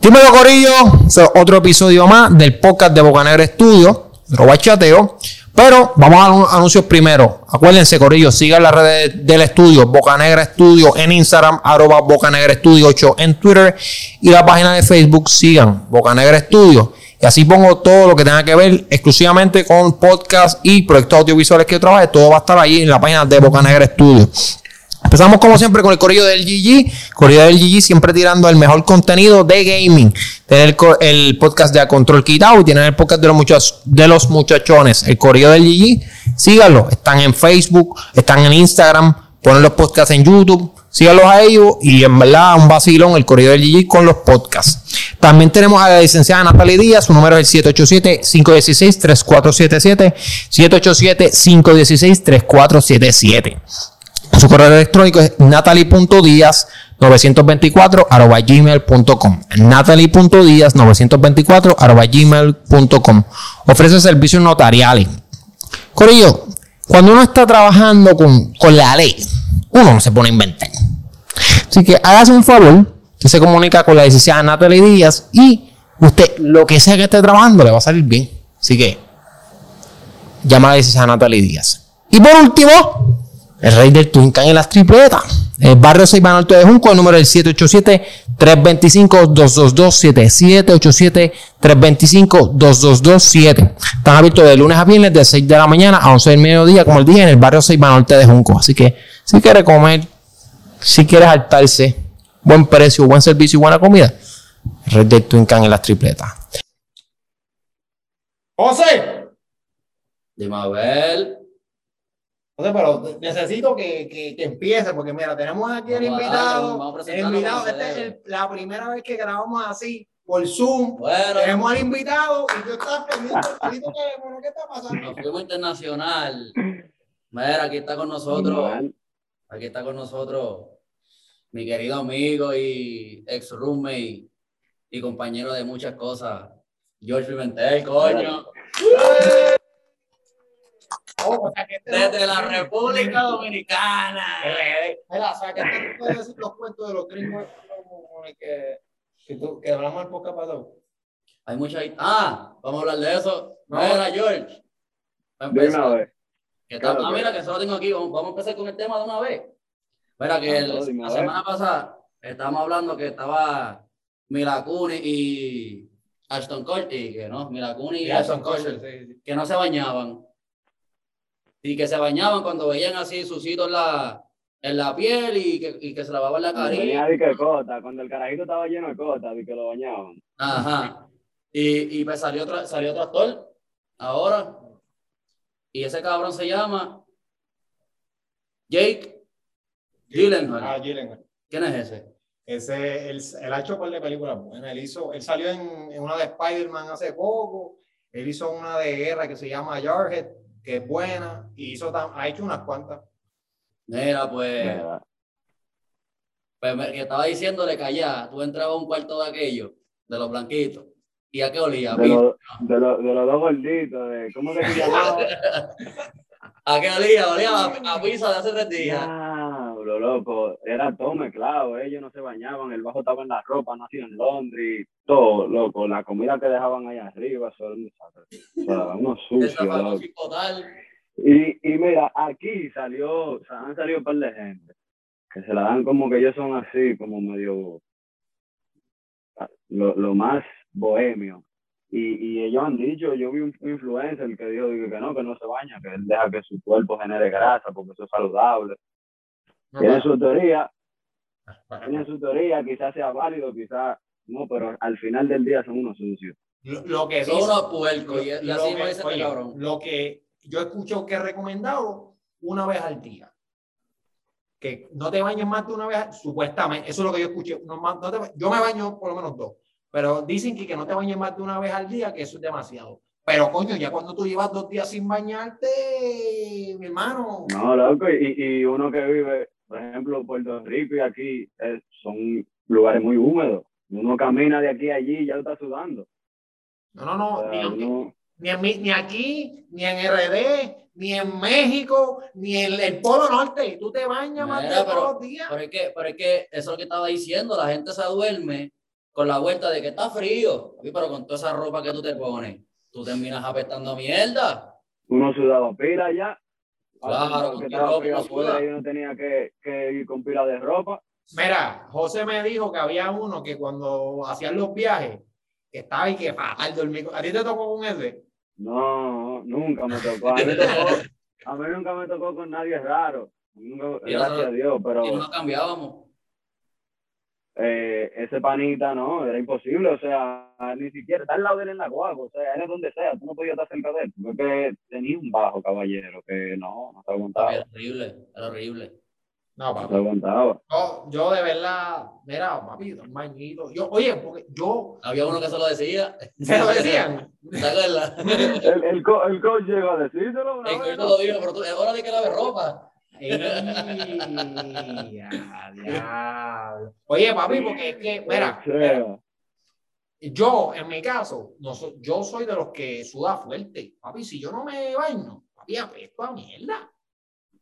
Dímelo, Corillo. Otro episodio más del podcast de Bocanegra Estudio, Roba Chateo. Pero vamos a los anuncios primero. Acuérdense, Corillo, sigan las redes del estudio, Bocanegra Estudio en Instagram, arroba Bocanegra Estudio 8 en Twitter y la página de Facebook, sigan Bocanegra Estudio. Y así pongo todo lo que tenga que ver exclusivamente con podcast y proyectos audiovisuales que yo trabaje. Todo va a estar ahí en la página de Bocanegra Estudio. Empezamos como siempre con el corrillo del GG. Corrillo del GG siempre tirando el mejor contenido de gaming. Tienen el, podcast de A Control Quitado y tienen el podcast de los, muchachos, de los muchachones. El corrillo del GG. Síganlo. Están en Facebook, están en Instagram, ponen los podcasts en YouTube. Síganlos a ellos y en verdad un vacilón el corrido del GG con los podcasts. También tenemos a la licenciada Natalie Díaz, su número es el 787-516-3477. 787-516-3477. Su correo electrónico es natalie.díaz924 arroba gmail.com natalie.díaz924 arroba gmail.com Ofrece servicios notariales. Corillo, cuando uno está trabajando con, con la ley, uno no se pone a inventar. Así que hágase un favor, que se comunica con la licenciada Natalie Díaz y usted, lo que sea que esté trabajando, le va a salir bien. Así que, llama a la licenciada Natalie Díaz. Y por último, el rey del Twincan y las tripletas. El barrio Seiba Norte de Junco, el número es el 787-325-2227. 787-325-2227. Están abiertos de lunes a viernes de 6 de la mañana a 11 del mediodía, como el día, en el barrio Seiba Norte de Junco. Así que, si quiere comer, si quiere saltarse, buen precio, buen servicio y buena comida, el rey del Twincan y las tripletas. José, Dime a pero necesito que, que, que empiece, porque mira, tenemos aquí el invitado. darle, vamos a el presentarlo invitado, esta es el- la primera vez que grabamos así por Zoom. Bueno, Tenemos al invitado y yo estaba pendiente del teléfono, ¿qué está pasando? nos fuimos internacional. Mira, aquí está con nosotros. Aquí está con nosotros mi querido amigo y ex roommate y compañero de muchas cosas, George Pimentel, coño. Oh, o sea, que este Desde la República Dominicana. Mira, o sea, que este no puede decir los cuentos de los gringos como el que, que, tú- que hablamos el podcast pasado. Hay mucha. Ah, vamos a hablar de eso. No. Mira, George. Va a Dime a empezar. ver. ¿Qué tal? Claro Ah, que- mira, que solo tengo aquí. Vamos, vamos a empezar con el tema de una vez. Mira, que Ah, el- la semana pasada estábamos hablando que estaba Milacuni y Ashton Kutcher, y que no, Milacuni y, Ashton Kutcher, que no se bañaban. Y que se bañaban cuando veían así sucitos en la, en la piel y que, y que se lavaban la carita. de que cota, cuando el carajito estaba lleno de cota, de que lo bañaban. Ajá. Y, y pues salió otro, salió otro actor ahora. Y ese cabrón se llama Jake Gyllenhaal. Ah, Gyllenhaal. ¿Quién es ese? Ese, él, él ha hecho un par de películas buenas. Él, hizo, él salió en, en una de Spider-Man hace poco. Él hizo una de guerra que se llama Jarhead, que es buena. Y hizo tam- ha hecho unas cuantas. Mira, pues, pues me- que estaba diciéndole que allá tú entrabas a un cuarto de aquello, de los blanquitos. ¿Y a qué olía? De, los, de, los, de los dos gorditos, de, ¿cómo que se llamaba? ¿A qué olía? Olía a, a pizza de hace tres días. Diablo, loco, era todo mezclado, ellos no se bañaban, el bajo estaba en la ropa, no hacían laundry, todo, loco, la comida que dejaban allá arriba, eso era unos sucios. Y, y mira, aquí salió, o sea, han salido un par de gente que se la dan como que ellos son así, como medio lo, lo más bohemio. Y, y ellos han dicho, yo vi un influencer que dijo que no, que no se baña, que él deja que su cuerpo genere grasa porque eso es saludable. Tiene su teoría, tiene su teoría, quizás sea válido, quizás no, pero al final del día son unos sucios. Lo, lo que Son unos puercos. Y, lo así que- me dice este oye, cabrón. Lo que yo escucho que es recomendado una vez al día. Que no te bañes más de una vez, supuestamente, eso es lo que yo escuché. no más- no te yo me baño por lo menos dos, pero dicen que, que no te bañes más de una vez al día, que eso es demasiado. Pero coño, ya cuando tú llevas dos días sin bañarte, mi hermano. No, loco, y, y uno que vive, por ejemplo, Puerto Rico y aquí, eh, son lugares muy húmedos. Uno camina de aquí a allí y ya está sudando. No, no, no. O sea, ni, uno- ni, en mi- ni aquí, ni en RD, ni en México, ni en el Polo Norte. Tú te bañas más de todos pero- los días. Pero es, que, pero es que eso es lo que estaba diciendo. La gente se duerme con la vuelta de que está frío, pero con toda esa ropa que tú te pones, tú terminas apestando a mierda. Uno sudaba pila ya. Claro, que estaba ropa frío afuera y uno tenía que, que ir con pila de ropa. Mira, José me dijo que había uno que cuando hacían los viajes estaba y que fatal dormir. ¿A ti te tocó con ese? No, nunca me tocó. A mí, me tocó, a mí nunca me tocó con nadie raro. Nunca- gracias a Dios, pero Y no cambiábamos. Eh, ese panita no, era imposible. O sea, ni siquiera está al lado de él en la guagua. O sea, era donde sea, tú no podías estar cerca de él. Porque tenía un bajo caballero que no, no se aguantaba. Era horrible, era horrible. No, No se papi. aguantaba. Yo, yo de verdad, mira, papi, un bañito. Yo, oye, porque yo, Había uno que se lo decía. ¿se lo decían? ¿Te acuerdas? El, el, co- el coach llegó a decírselo una El vez, que ¿no? lo dijo, pero tú, es hora de que lave ropa. Ey, diablo. Oye, papi, porque es que, mira, sea, yo, en mi caso, no so- yo soy de los que suda fuerte. Papi, si yo no me baño, papi, apesto a mierda.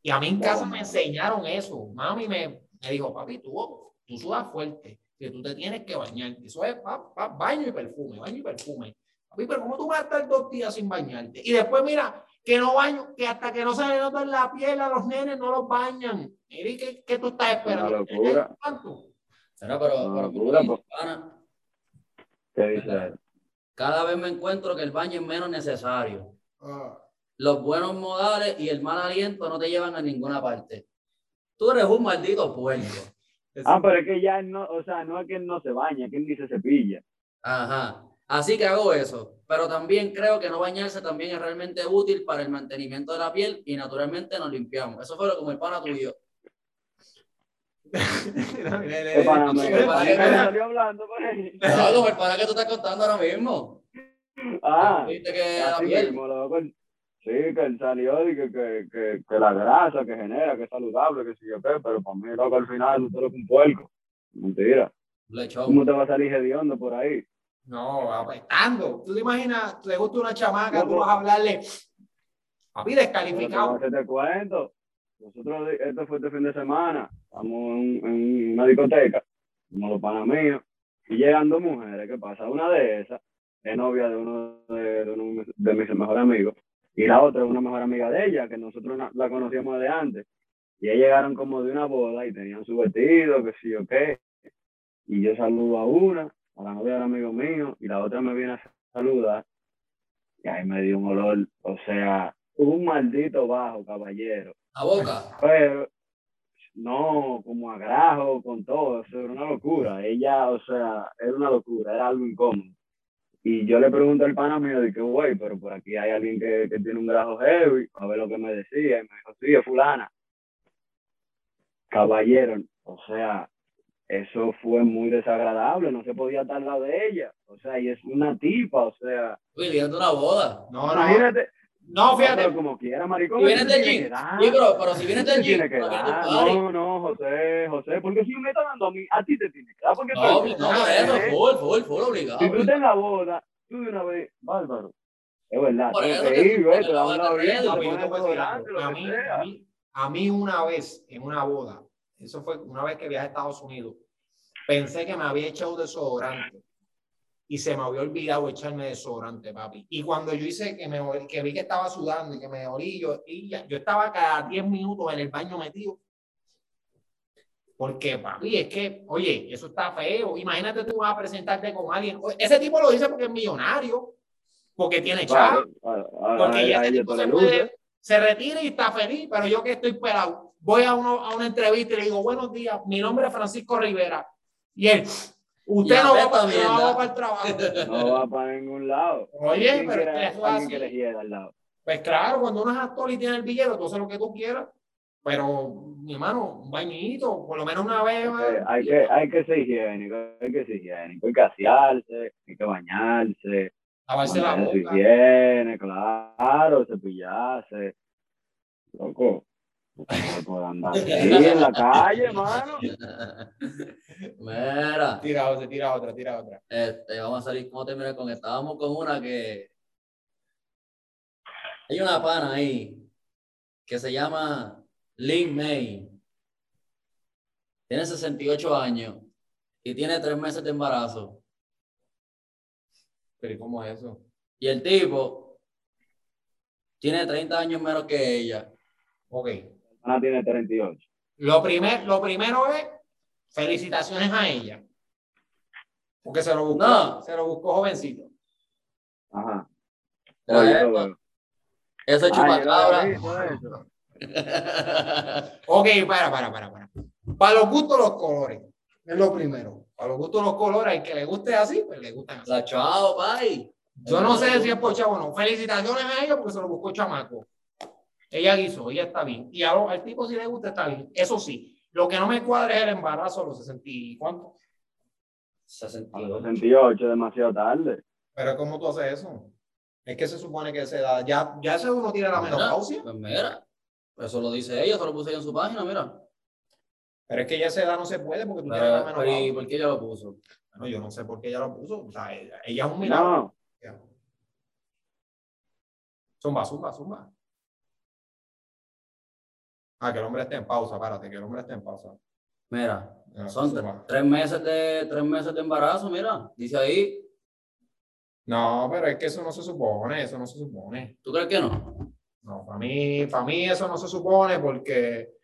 Y a mí en casa me enseñaron eso. Mami me, me dijo, papi, tú, tú sudas fuerte, que tú te tienes que bañar. Eso es pa- pa- baño y perfume, baño y perfume. Papi, pero ¿cómo tú vas a estar dos días sin bañarte? Y después, mira, que no baño, que hasta que no se le nota en la piel a los nenes no los bañan. Mire, ¿qué, qué tú estás esperando? ¿Cuánto? Pero, pero, pero, locura, pues. ¿qué dice cada vez me encuentro que el baño es menos necesario. Ah. Los buenos modales y el mal aliento no te llevan a ninguna parte. Tú eres un maldito puerco. Ah, pero es que ya él no, o sea, no es que él no se baña, es que él ni se cepilla. Ajá. Así que hago eso. Pero también creo que no bañarse también es realmente útil para el mantenimiento de la piel y naturalmente nos limpiamos. Eso fue lo como el pana tuyo. ¿Qué pana me- ¿Qué pana ¿Qué que- me salió hablando por ahí? No, como el pana que tú estás contando ahora mismo. Ah, Viste que la piel. mismo, loco. Sí, que él salió y que, que, que, que la grasa que genera, que es saludable, que sí yo qué, pero para mí, loco, al final lo que un puerco. Mentira. Lechón. ¿Cómo te va a salir hediondo por ahí? No, apretando. ¿Tú te imaginas? Te gusta una chamaca, tú vas a hablarle. Papi, te descalificado. hacer te cuento. Nosotros, esto fue este fin de semana, estamos en, en una discoteca, como los panas míos, y llegan dos mujeres, ¿qué pasa? Una de esas es novia de uno de, de uno de mis mejores amigos, y la otra es una mejor amiga de ella, que nosotros na- la conocíamos de antes. Y ellas llegaron como de una boda y tenían su vestido, que sí o qué. Y yo saludo a una, a la novia del amigo mío, y la otra me viene a saludar. Y ahí me dio un olor, o sea, un maldito bajo, caballero. A boca. Pero no, como a grajo, con todo, eso era una locura. Ella, o sea, era una locura, era algo incómodo. Y yo le pregunté al pana mío, dije, güey, pero por aquí hay alguien que, que tiene un grajo heavy, a ver lo que me decía. Y me dijo, sí, es fulana. Caballero, o sea, eso fue muy desagradable, no se podía estar al lado de ella. O sea, y es una tipa, o sea, Uy, viene de una boda. No, no. imagínate. No, pero fíjate. como quiera, maricón. Si vienes del gym. Sí, pero, pero si vienes del gym, no. No, no, José, José, porque si me está dando a mí, a ti te tiene que dar. Porque No, tú- no, por eso, full, full, full, obligado. Si tú estás en la boda, tú de una vez, bárbaro. Es verdad, Por eso ir, güey, te da te Papi, yo pones te voy a todo decir delante, algo. lo A que mí, sea. a, mí, a mí una vez, en una boda, eso fue una vez que viajé a Estados Unidos, pensé que me había echado desodorante y se me había olvidado echarme desodorante, papi. Y cuando yo hice que, me, que vi que estaba sudando y que me olí, yo, y ya- yo estaba cada 10 minutos en el baño metido. Porque, papi, es que, oye, eso está feo. Imagínate tú vas a presentarte con alguien. Ese tipo lo dice porque es millonario, porque tiene chavo. A- a- Porque a- ya ella tipo se, puede- se retira y está feliz, pero yo que estoy pelado, voy a, uno, a una entrevista y le digo, buenos días, mi nombre es Francisco Rivera. Y él, usted no va, para, no va para el trabajo. No va para ningún lado. Oye, ¿Quién pero quiere- eso es así. que le hiera al lado. Pues claro, cuando uno es actor y tiene el billete, tú haces lo que tú quieras. Pero, mi hermano, un bañito, por lo menos una vez. Eh, hay, que, hay que ser higiénico, hay que ser higiénico, hay que asearse, hay que bañarse, lavarse la boca. higiene, claro, cepillarse. Loco, no se puede andar en la calle, mano. Mira, Tira otra, tira otra, tira otra. este, vamos a salir, ¿cómo terminar con esta? Estábamos con una que. Hay una pana ahí que se llama Lin May. Tiene 68 años y tiene tres meses de embarazo. Pero ¿y cómo es eso? Y el tipo tiene 30 años menos que ella. Ok. Ana tiene 38. Lo, primer, lo primero es felicitaciones a ella. Porque se lo buscó, No. se lo buscó jovencito. Ajá. Eso- bueno. Eso es chupacabra. Ok, para, para, para, para. Para los gustos, los colores. Es lo primero. Para los gustos, los colores, al que le guste así, pues le gustan así. La chao, bye. Yo no sé si es por chavo o no. Felicitaciones a ella porque se lo buscó chamaco. Ella guisó, ella está bien. Y a lo- al tipo si le gusta, está bien. Eso sí, lo que no me cuadra es el embarazo a los 60 y cuánto. A los 62. 68, demasiado tarde. Pero ¿cómo tú haces eso? Es que se supone que se da, ya, ya ese uno tiene la menopausia. Pues mira, eso lo dice ella, eso lo puse ella en su página, mira. Pero es que ya esa edad no se puede porque tú tienes la pero, ¿y menopausia. por qué ella lo puso? Bueno, yo no sé por qué ella lo puso. O sea, ella, ella es un milagro. No, Zumba, zumba, zumba. Ah, que el hombre esté en pausa, párate, que el hombre esté en pausa. Mira, son tres meses de tres meses de embarazo, mira. Dice ahí, No, pero es que eso no se supone, eso no se supone. ¿tú crees que no? No, para mí, para mí eso no se supone porque,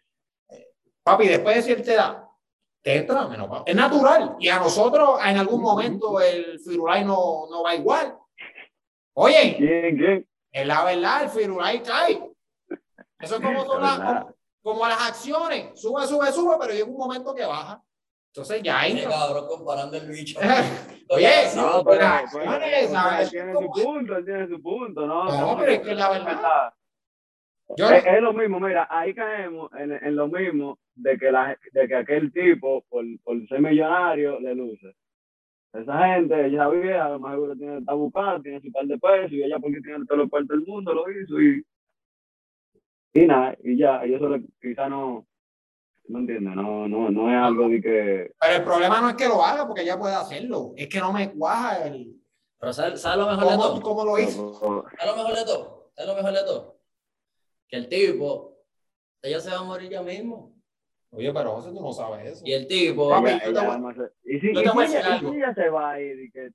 eh, papi, después de cierta edad, te entra la menopausia. Es natural. Y a nosotros en algún momento el firulai no, no va igual. Oye, ¿quién, quién? es la verdad, el firulai cae. Eso es como, son las-. Como, las acciones. Sube, sube, sube, pero llega un momento que baja. Entonces ya hay. Qué cabrón comparando el bicho. Oye, No, pero, las pero- acciones, ¿sabes? él tiene su punto, él tiene su punto, ¿no? No, pero es que la verdad- Yo- Es, es lo mismo, mira, ahí caemos en, en lo mismo de que, la, de que aquel tipo, por, por ser millonario, le luce. Esa gente, ella vieja, a lo mejor tiene, buscando, tiene su par de pesos, y ella porque tiene todos los cuartos del mundo, lo hizo, y, y nada, y ya, y eso quizá no, no entiende, no, no, no es algo de que, Pero el problema no es que lo haga porque ella puede hacerlo. Es que no me cuaja el. Pero ¿sabes, sabes lo mejor de ¿Cómo, todo? cómo lo hizo? ¿Sabes lo mejor de todo? ¿Sabes lo mejor de todo? Que el tipo, ella se va a morir ya mismo. Oye, pero José, tú no sabes eso. Y el tipo, Papi, ella- te ella se- y si, yo y te si voy a decir ella, y si ella se va a ir y que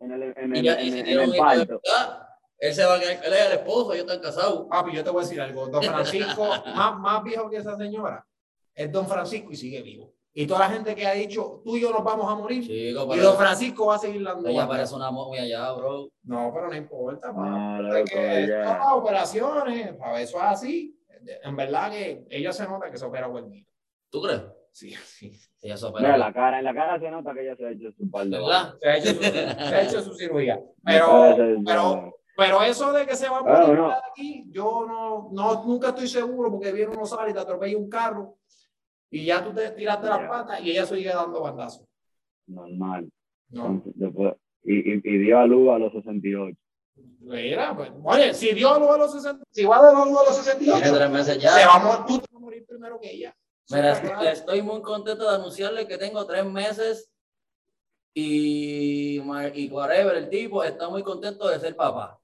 en el, en y el, ya, en y si en un el parto. verdad, él se va a quedar, él es el esposo, ellos están casados. Papi, yo te voy a decir algo. Don Francisco, más, más viejo que esa señora, es Don Francisco y sigue vivo. Y toda la gente que ha dicho, tú y yo nos vamos a morir. Chico, y Don Francisco va a seguir dando. ella parece una momia allá, bro. No, pero no importa. No, loco, que operaciones, para eso es así. En verdad que ella se nota que se opera buen ¿Tú crees? Sí, sí. Ella se Mira, opera. la cara, en la cara se nota que ella se ha hecho su par de ¿Verdad? Se ha hecho su, se ha hecho su cirugía. Pero, pero, pero eso de que se va a Claro, morir no. de aquí, yo no, no, nunca estoy seguro porque viene uno sale y te atropella un carro y ya tú te tiraste las patas y ella sigue dando bandazos. normal. No. Después, y, y, y dio a luz a los 68. Mira, pues, oye, si dio luz a los 60, si va a dar luz a los 68, Tiene tres meses ya. se va a morir, tú te vas a morir primero que ella. Mira, estoy, estoy muy contento de anunciarle que tengo tres meses y, y whatever, el tipo está muy contento de ser papá.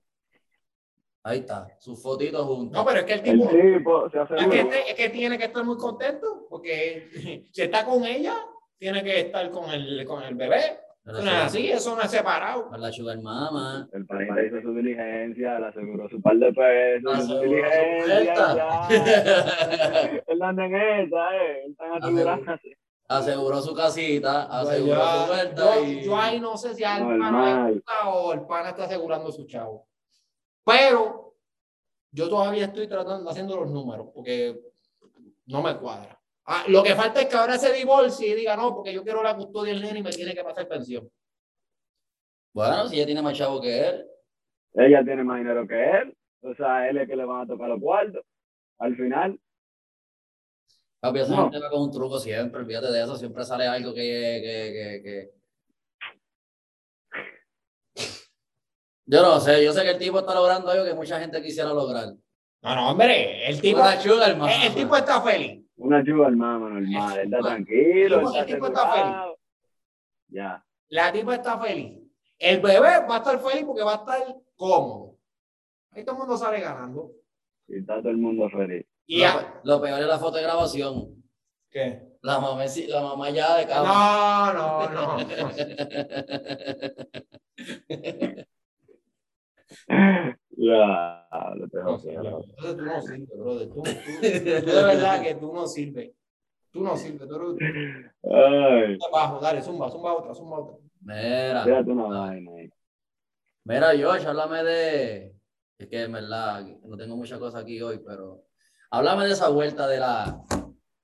Ahí está, sus fotitos juntos. No, pero es que el El tipo, tipo se es que, este- es que tiene que estar muy contento porque si está con ella, tiene que estar con el, con el bebé. Pero no es así, eso no es separado. Con la sugar mama. El panita hizo su diligencia, le aseguró su par de pesos, su Aseguró su diligencia. esa, eh. Aseguró su casita, Pues aseguró su yo, vuelta yo- y... yo ahí no sé si al pana o el pana está asegurando su chavo. Pero yo todavía estoy tratando, haciendo los números porque no me cuadra. Ah, lo que falta es que ahora se divorcie y diga, no, porque yo quiero la custodia del nene y me tiene que pasar pensión. Bueno, si ella tiene más chavo que él. Ella tiene más dinero que él. O sea, él es que le van a tocar los cuartos. Al final, Papi, esa No. gente va con un truco siempre, olvídate de eso, siempre sale algo que, que, que, que- Yo no sé, yo sé que el tipo está logrando algo que mucha gente quisiera lograr. No, no, hombre, el tipo, Una sugar mama. el, el tipo está feliz. una sugar mama normal. Está tranquilo, El está tipo está asegurado. Ya. La tipa está feliz. El bebé va a estar feliz porque va a estar cómodo. Ahí todo el mundo sale ganando. Y está todo el mundo feliz. Y lo, ya. lo peor es la foto de grabación. ¿Qué? La mamá, la mamá ya de cama. No, no, no. Ya, lo tengo Entonces tú no sirves, brother. Tú, tú, tú, de verdad que tú no sirves. Tú no sirves. Tú eres... Ay. Abajo, dale, zumba, zumba otra, zumba otra. Mira. Tírate una vaina ahí. Mira, Josh, háblame de. Es que en verdad no tengo mucha cosa aquí hoy, pero. Háblame de esa vuelta de la,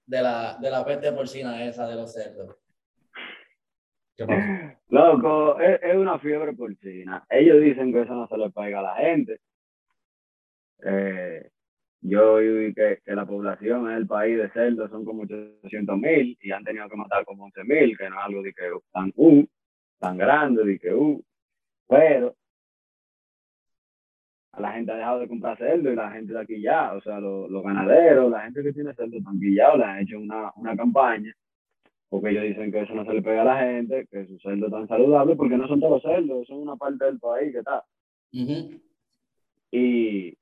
de la, de la peste porcina esa de los cerdos. Loco, es, una fiebre porcina. Ellos dicen que eso no se le pega a la gente. Eh, yo vi que, que, la población en el país de cerdos son como 800 mil y han tenido que matar como 11 mil, que no es algo de que tan, uh, tan grande, de que uh, pero la gente ha dejado de comprar cerdo y la gente de aquí ya, o sea, los, ganaderos, la gente que tiene cerdo están le han hecho una, una campaña, porque ellos dicen que eso no se le pega a la gente, que su cerdo es tan saludable, porque no son todos cerdos, son una parte del país que está. Y,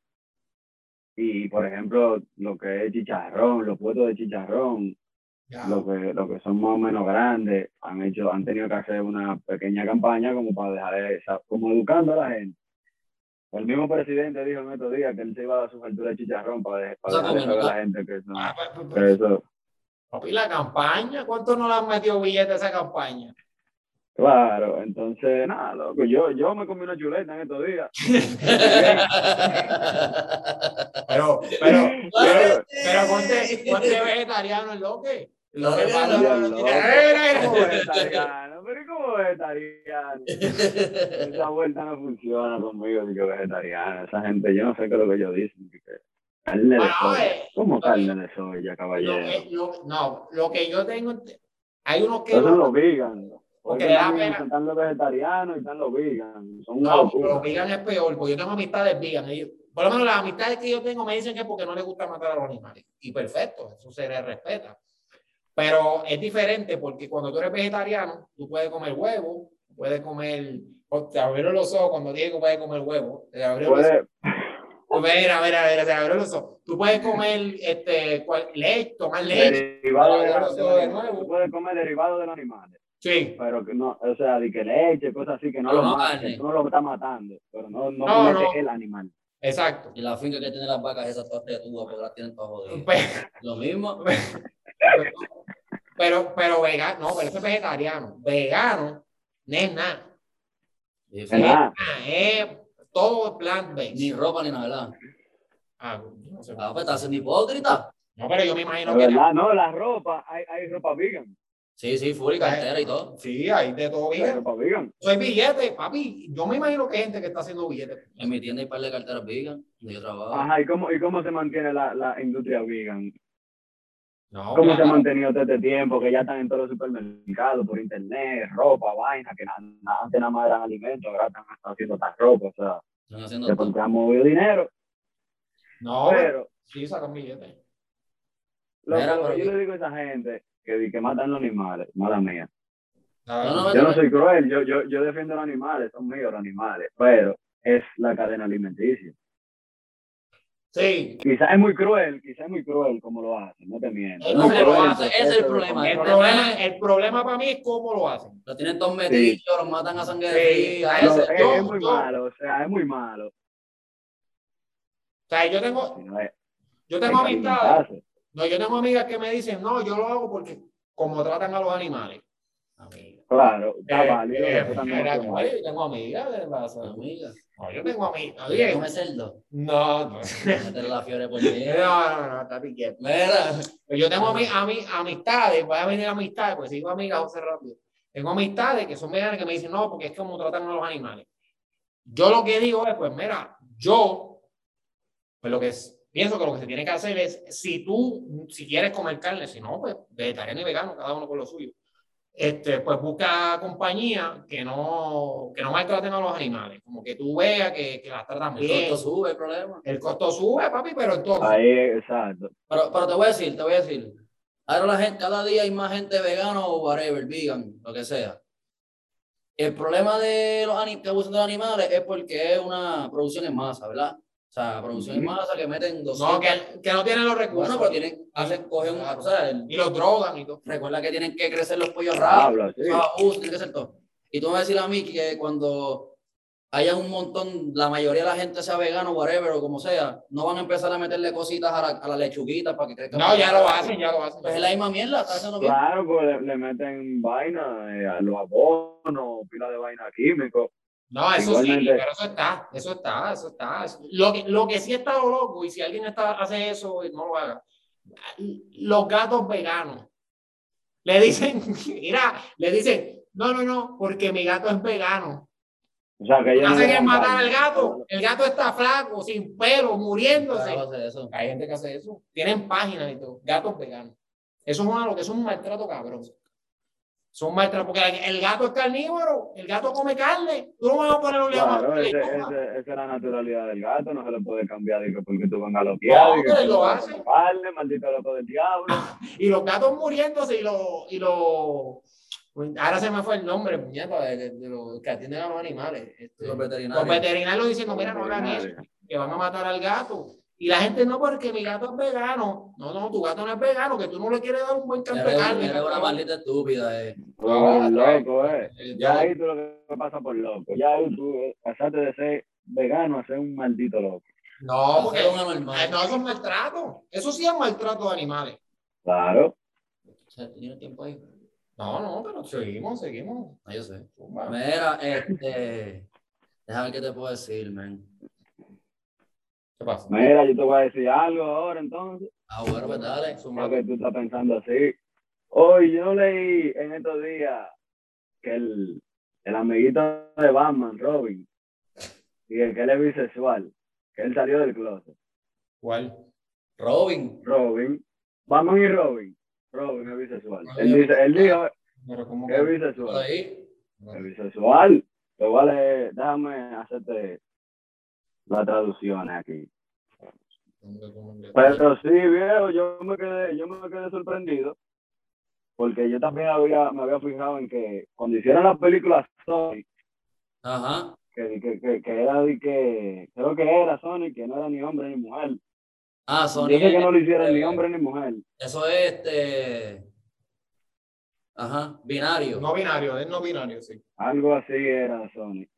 y, por ejemplo, lo que es chicharrón, los puestos de chicharrón, lo que, lo que son más o menos grandes, han hecho, han tenido que hacer una pequeña campaña como para dejar esa, como educando a la gente el mismo presidente dijo en estos días que él se iba a dar su factura de chicharrón para, para dejar a la gente que eso. Ah, pues, pues, pues, la campaña, ¿cuánto no le han metido billetes a esa campaña? Claro, entonces, nada, loco, yo, yo me comí una chuleta en estos días. pero, pero, pero, pero, ponte, ponte vegetariano, lo que. Lo que pasa, pero como vegetariano? Esa vuelta no funciona conmigo, digo vegetariano. Esa gente, yo no sé qué es lo que ellos dicen. Carne de soya. ¿Cómo carne de soya, caballero? no, lo que yo tengo, hay unos que... Esos son los vegan. Porque Están los vegetarianos y están los vegan. Son no, los vegan es peor, porque yo tengo amistades vegan. por lo menos las amistades que yo tengo me dicen que es porque no les gusta matar a los animales. Y perfecto, eso se les respeta. Pero es diferente porque cuando tú eres vegetariano, tú puedes comer huevo, puedes comer, te abrieron los ojos cuando dije que puedes comer huevo, te abrieron los ojos. A ver, a ver, te abrieron los ojos. Tú puedes comer este, leche, tomar leche. Derivado de, de, nuevo. Tú puedes comer derivado de los animales. Sí. Pero que no, o sea, de que leche, cosas así, que no, lo, mata, no lo está matando, pero no, no, no, no. el animal. Exacto. Y la finca que tiene las vacas, esas todas de porque las tienen todas jodidas. Pues, lo mismo. Pero, pero vegano, no, pero eso es vegetariano. Vegano no es nada. Es, nada. es todo plant-based. Ni ropa ni nada, ¿verdad? Ah, no sé. Ah, pues estás siendo hipócrita. No, pero yo me imagino que. Verdad, no, la ropa, hay, hay ropa vegan. Sí, sí, full y cartera y todo. Sí, hay de todo ropa vegan. Soy billete, papi. Yo me imagino que hay gente que está haciendo billetes. En mi tienda hay par de carteras vegan, donde yo trabajo. Ajá, ¿y cómo, y cómo se mantiene la, la industria vegan? ¿Cómo se ha mantenido todo este tiempo? Que ya están en todos los supermercados, por internet, ropa, vaina, que antes nada más eran alimentos, ahora están haciendo tan ropa, o sea, se han movido dinero. No, pero sí sacan billetes. Lo que yo le digo a esa gente que, que matan los animales, mala mía. yo no soy cruel, yo, yo, yo defiendo los animales, son míos los animales, pero es la cadena alimenticia. Sí. Quizás es muy cruel, quizás es muy cruel como lo hacen, no te miento. No, lo hacen, ese es el problema. El, problema. el problema para mí es cómo lo hacen. Lo tienen todos metidos, sí. los matan a sangre sí, a ese, es, yo, es, muy malo, o sea, es muy malo. O sea, yo tengo, yo tengo amistades, no, yo tengo amigas que me dicen, no, yo lo hago porque como tratan a los animales. Claro, está eh, válido. Eh, yo tengo amigas de las amigas. No, yo tengo amigas. Oye, ¿Come cerdo? No, no. la fiebre por No, no, no, está piquete. Mira, pues yo tengo ami, ami, amistades, voy a venir amistades, pues sigo amigas, José Rápido. Tengo amistades que son veganas que me dicen, no, porque es como tratan a los animales. Yo lo que digo es, pues mira, yo, pues lo que es, pienso que lo que se tiene que hacer es, si tú, si quieres comer carne, si no, pues vegetariano y vegano, cada uno con lo suyo este, pues busca compañía que no, que no maltraten a los animales, como que tú veas que, que las tratan bien. El costo sube, el problema. El costo sube, papi, pero entonces. Ahí, exacto. Pero, pero te voy a decir, te voy a decir. Ahora la gente, cada día hay más gente vegano o whatever, vegan, lo que sea. El problema de los que abusan de los animales es porque es una producción en masa, ¿verdad? O sea, producción mala, o sea, que meten 200. No, que, que no tienen los recursos. Bueno, pero tienen, hacen, cogen, Claro. o sea, el- Y los drogan y todo. recuerda que tienen que crecer los pollos Habla, rápido. sí. o sea, uh, tiene que ser todo. Y tú me vas a decir a mí que cuando haya un montón, la mayoría de la gente sea vegano, whatever, o como sea, no van a empezar a meterle cositas a la, a la lechuguita para que crezca. No, ya lo hacen, ya lo hacen. Pues es la misma mierda, está haciendo bien. Claro, pues le, le meten vaina eh, a los abonos, pila de vaina químicos. No, eso sí, Igualmente. pero eso está, eso está, eso está. Lo que, lo que sí está loco, y si alguien está, hace eso, no lo haga. Los gatos veganos. Le dicen, mira, le dicen, no, no, no, porque mi gato es vegano. O sea, que no Hacen es dan matar al gato. El gato está flaco, sin pelo, muriéndose. Claro, hace eso. Hay gente que hace eso. Tienen páginas y todo. Gatos veganos. Eso es malo, que eso es un maltrato cabrón. Son maltratos, porque el gato es carnívoro, el gato come carne. Tú no vas a poner un león Claro, a ese, ese- esa es la naturalidad del gato, no se le puede cambiar porque tú vengas a loquear, No, y que pero tú lo hacen. carne, maldito loco del diablo. Y los gatos muriéndose y los. Y los ahora se me fue el nombre, puñeta, de, de- de los que atienden a los animales. Este, Los veterinarios. Los veterinarios diciendo, mira, no hagan eso, que van a matar al gato. Y la gente no, porque mi gato es vegano. No, no, tu gato no es vegano, que tú no le quieres dar un buen canto de Eres, carne. eres una maldita estúpida, eh. Ah, loco, eh. Eh, Ya ahí tú lo que pasa por loco. Ya ahí tú eh, pasaste de ser vegano a ser un maldito loco. No, porque eh, no, eso es maltrato. Eso sí es maltrato de animales. Claro. O sea, ¿tú tienes tiempo ahí? No, no, pero seguimos, seguimos. No, yo sé. Mira, este. Déjame ver qué te puedo decir, man. ¿Qué pasa? Mira, yo te voy a decir algo ahora entonces. Ah, bueno, pues dale. Que tú estás pensando así. Hoy yo leí en estos días que el, el amiguito de Batman, Robin, y el que él es bisexual, que él salió del closet. ¿Cuál? Robin. Robin, Batman y Robin. Robin es bisexual. Él dice, él dijo Pero ¿cómo que es bisexual. ahí. Es bisexual. Vale, déjame hacerte la traducción aquí. Pero sí, viejo, yo me quedé, yo me quedé sorprendido porque yo también había, me había fijado en que cuando hicieron la película Sonic, Ajá. que, que, que, que era de que, creo que era Sonic, que no era ni hombre ni mujer. Ah, Sony. yo sé que no lo hicieron eh, ni hombre ni mujer. Eso es este. Ajá. Binario. No binario, es no binario, sí. Algo así era Sonic.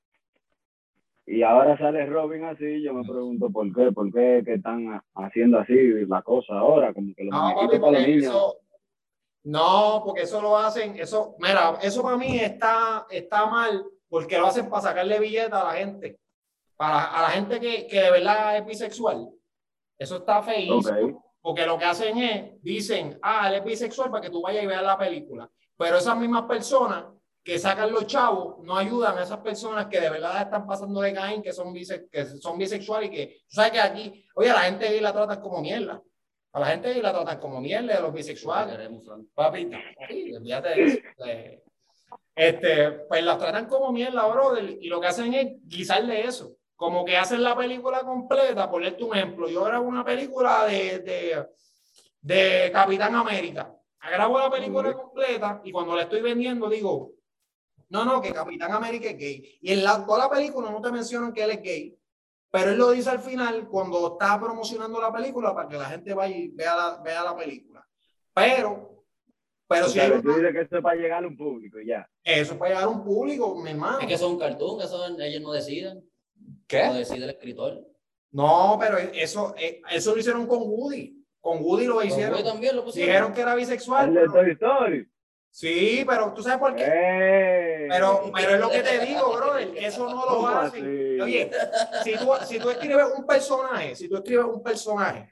Y ahora sale Robin así, yo me pregunto por qué, por qué que están haciendo así la cosa ahora, como que los No, papi, para los niños. eso. No, porque eso lo hacen, eso, mira, eso para mí está, está mal, porque lo hacen para sacarle billetes a la gente. Para a la gente que, que de verdad es bisexual. Eso está feísimo. Ok. Porque lo que hacen es, dicen, ah, él es bisexual para que tú vayas y veas la película. Pero esas mismas personas que sacan los chavos no ayudan a esas personas que de verdad están pasando de Caín, que son, bise- que son bisexuales y que, tú sabes que aquí, oye, a la gente gay la tratan como mierda. A la gente gay la tratan como mierda, a los bisexuales. Papi, olvídate de eso. Este, pues las tratan como mierda, brother, y lo que hacen es guisarle eso. Como que hacen la película completa, por un ejemplo. Yo grabo una película de, de, de Capitán América. Grabo la película completa y cuando la estoy vendiendo digo, no, no, que Capitán América es gay. Y en la, toda la película no te mencionan que él es gay. Pero él lo dice al final cuando está promocionando la película para que la gente vaya y vea la, vea la película. Pero, pero O si sea, hay una- dices que esto es para llegar a un público ya. eso es para llegar a un público, mi hermano. Es que eso es un cartoon, eso ellos no deciden. ¿Qué? decide el escritor. No, pero eso, eh, eso lo hicieron con Woody. Con Woody lo hicieron. Woody también lo pusieron. Dijeron que era bisexual. El de pero- Toy Story. Sí, pero tú sabes por qué. ¡Eh! Pero, pero es lo que te digo, brother, que eso no lo ¿Cómo hacen. así? Oye, si tú, si tú escribes un personaje, si tú escribes un personaje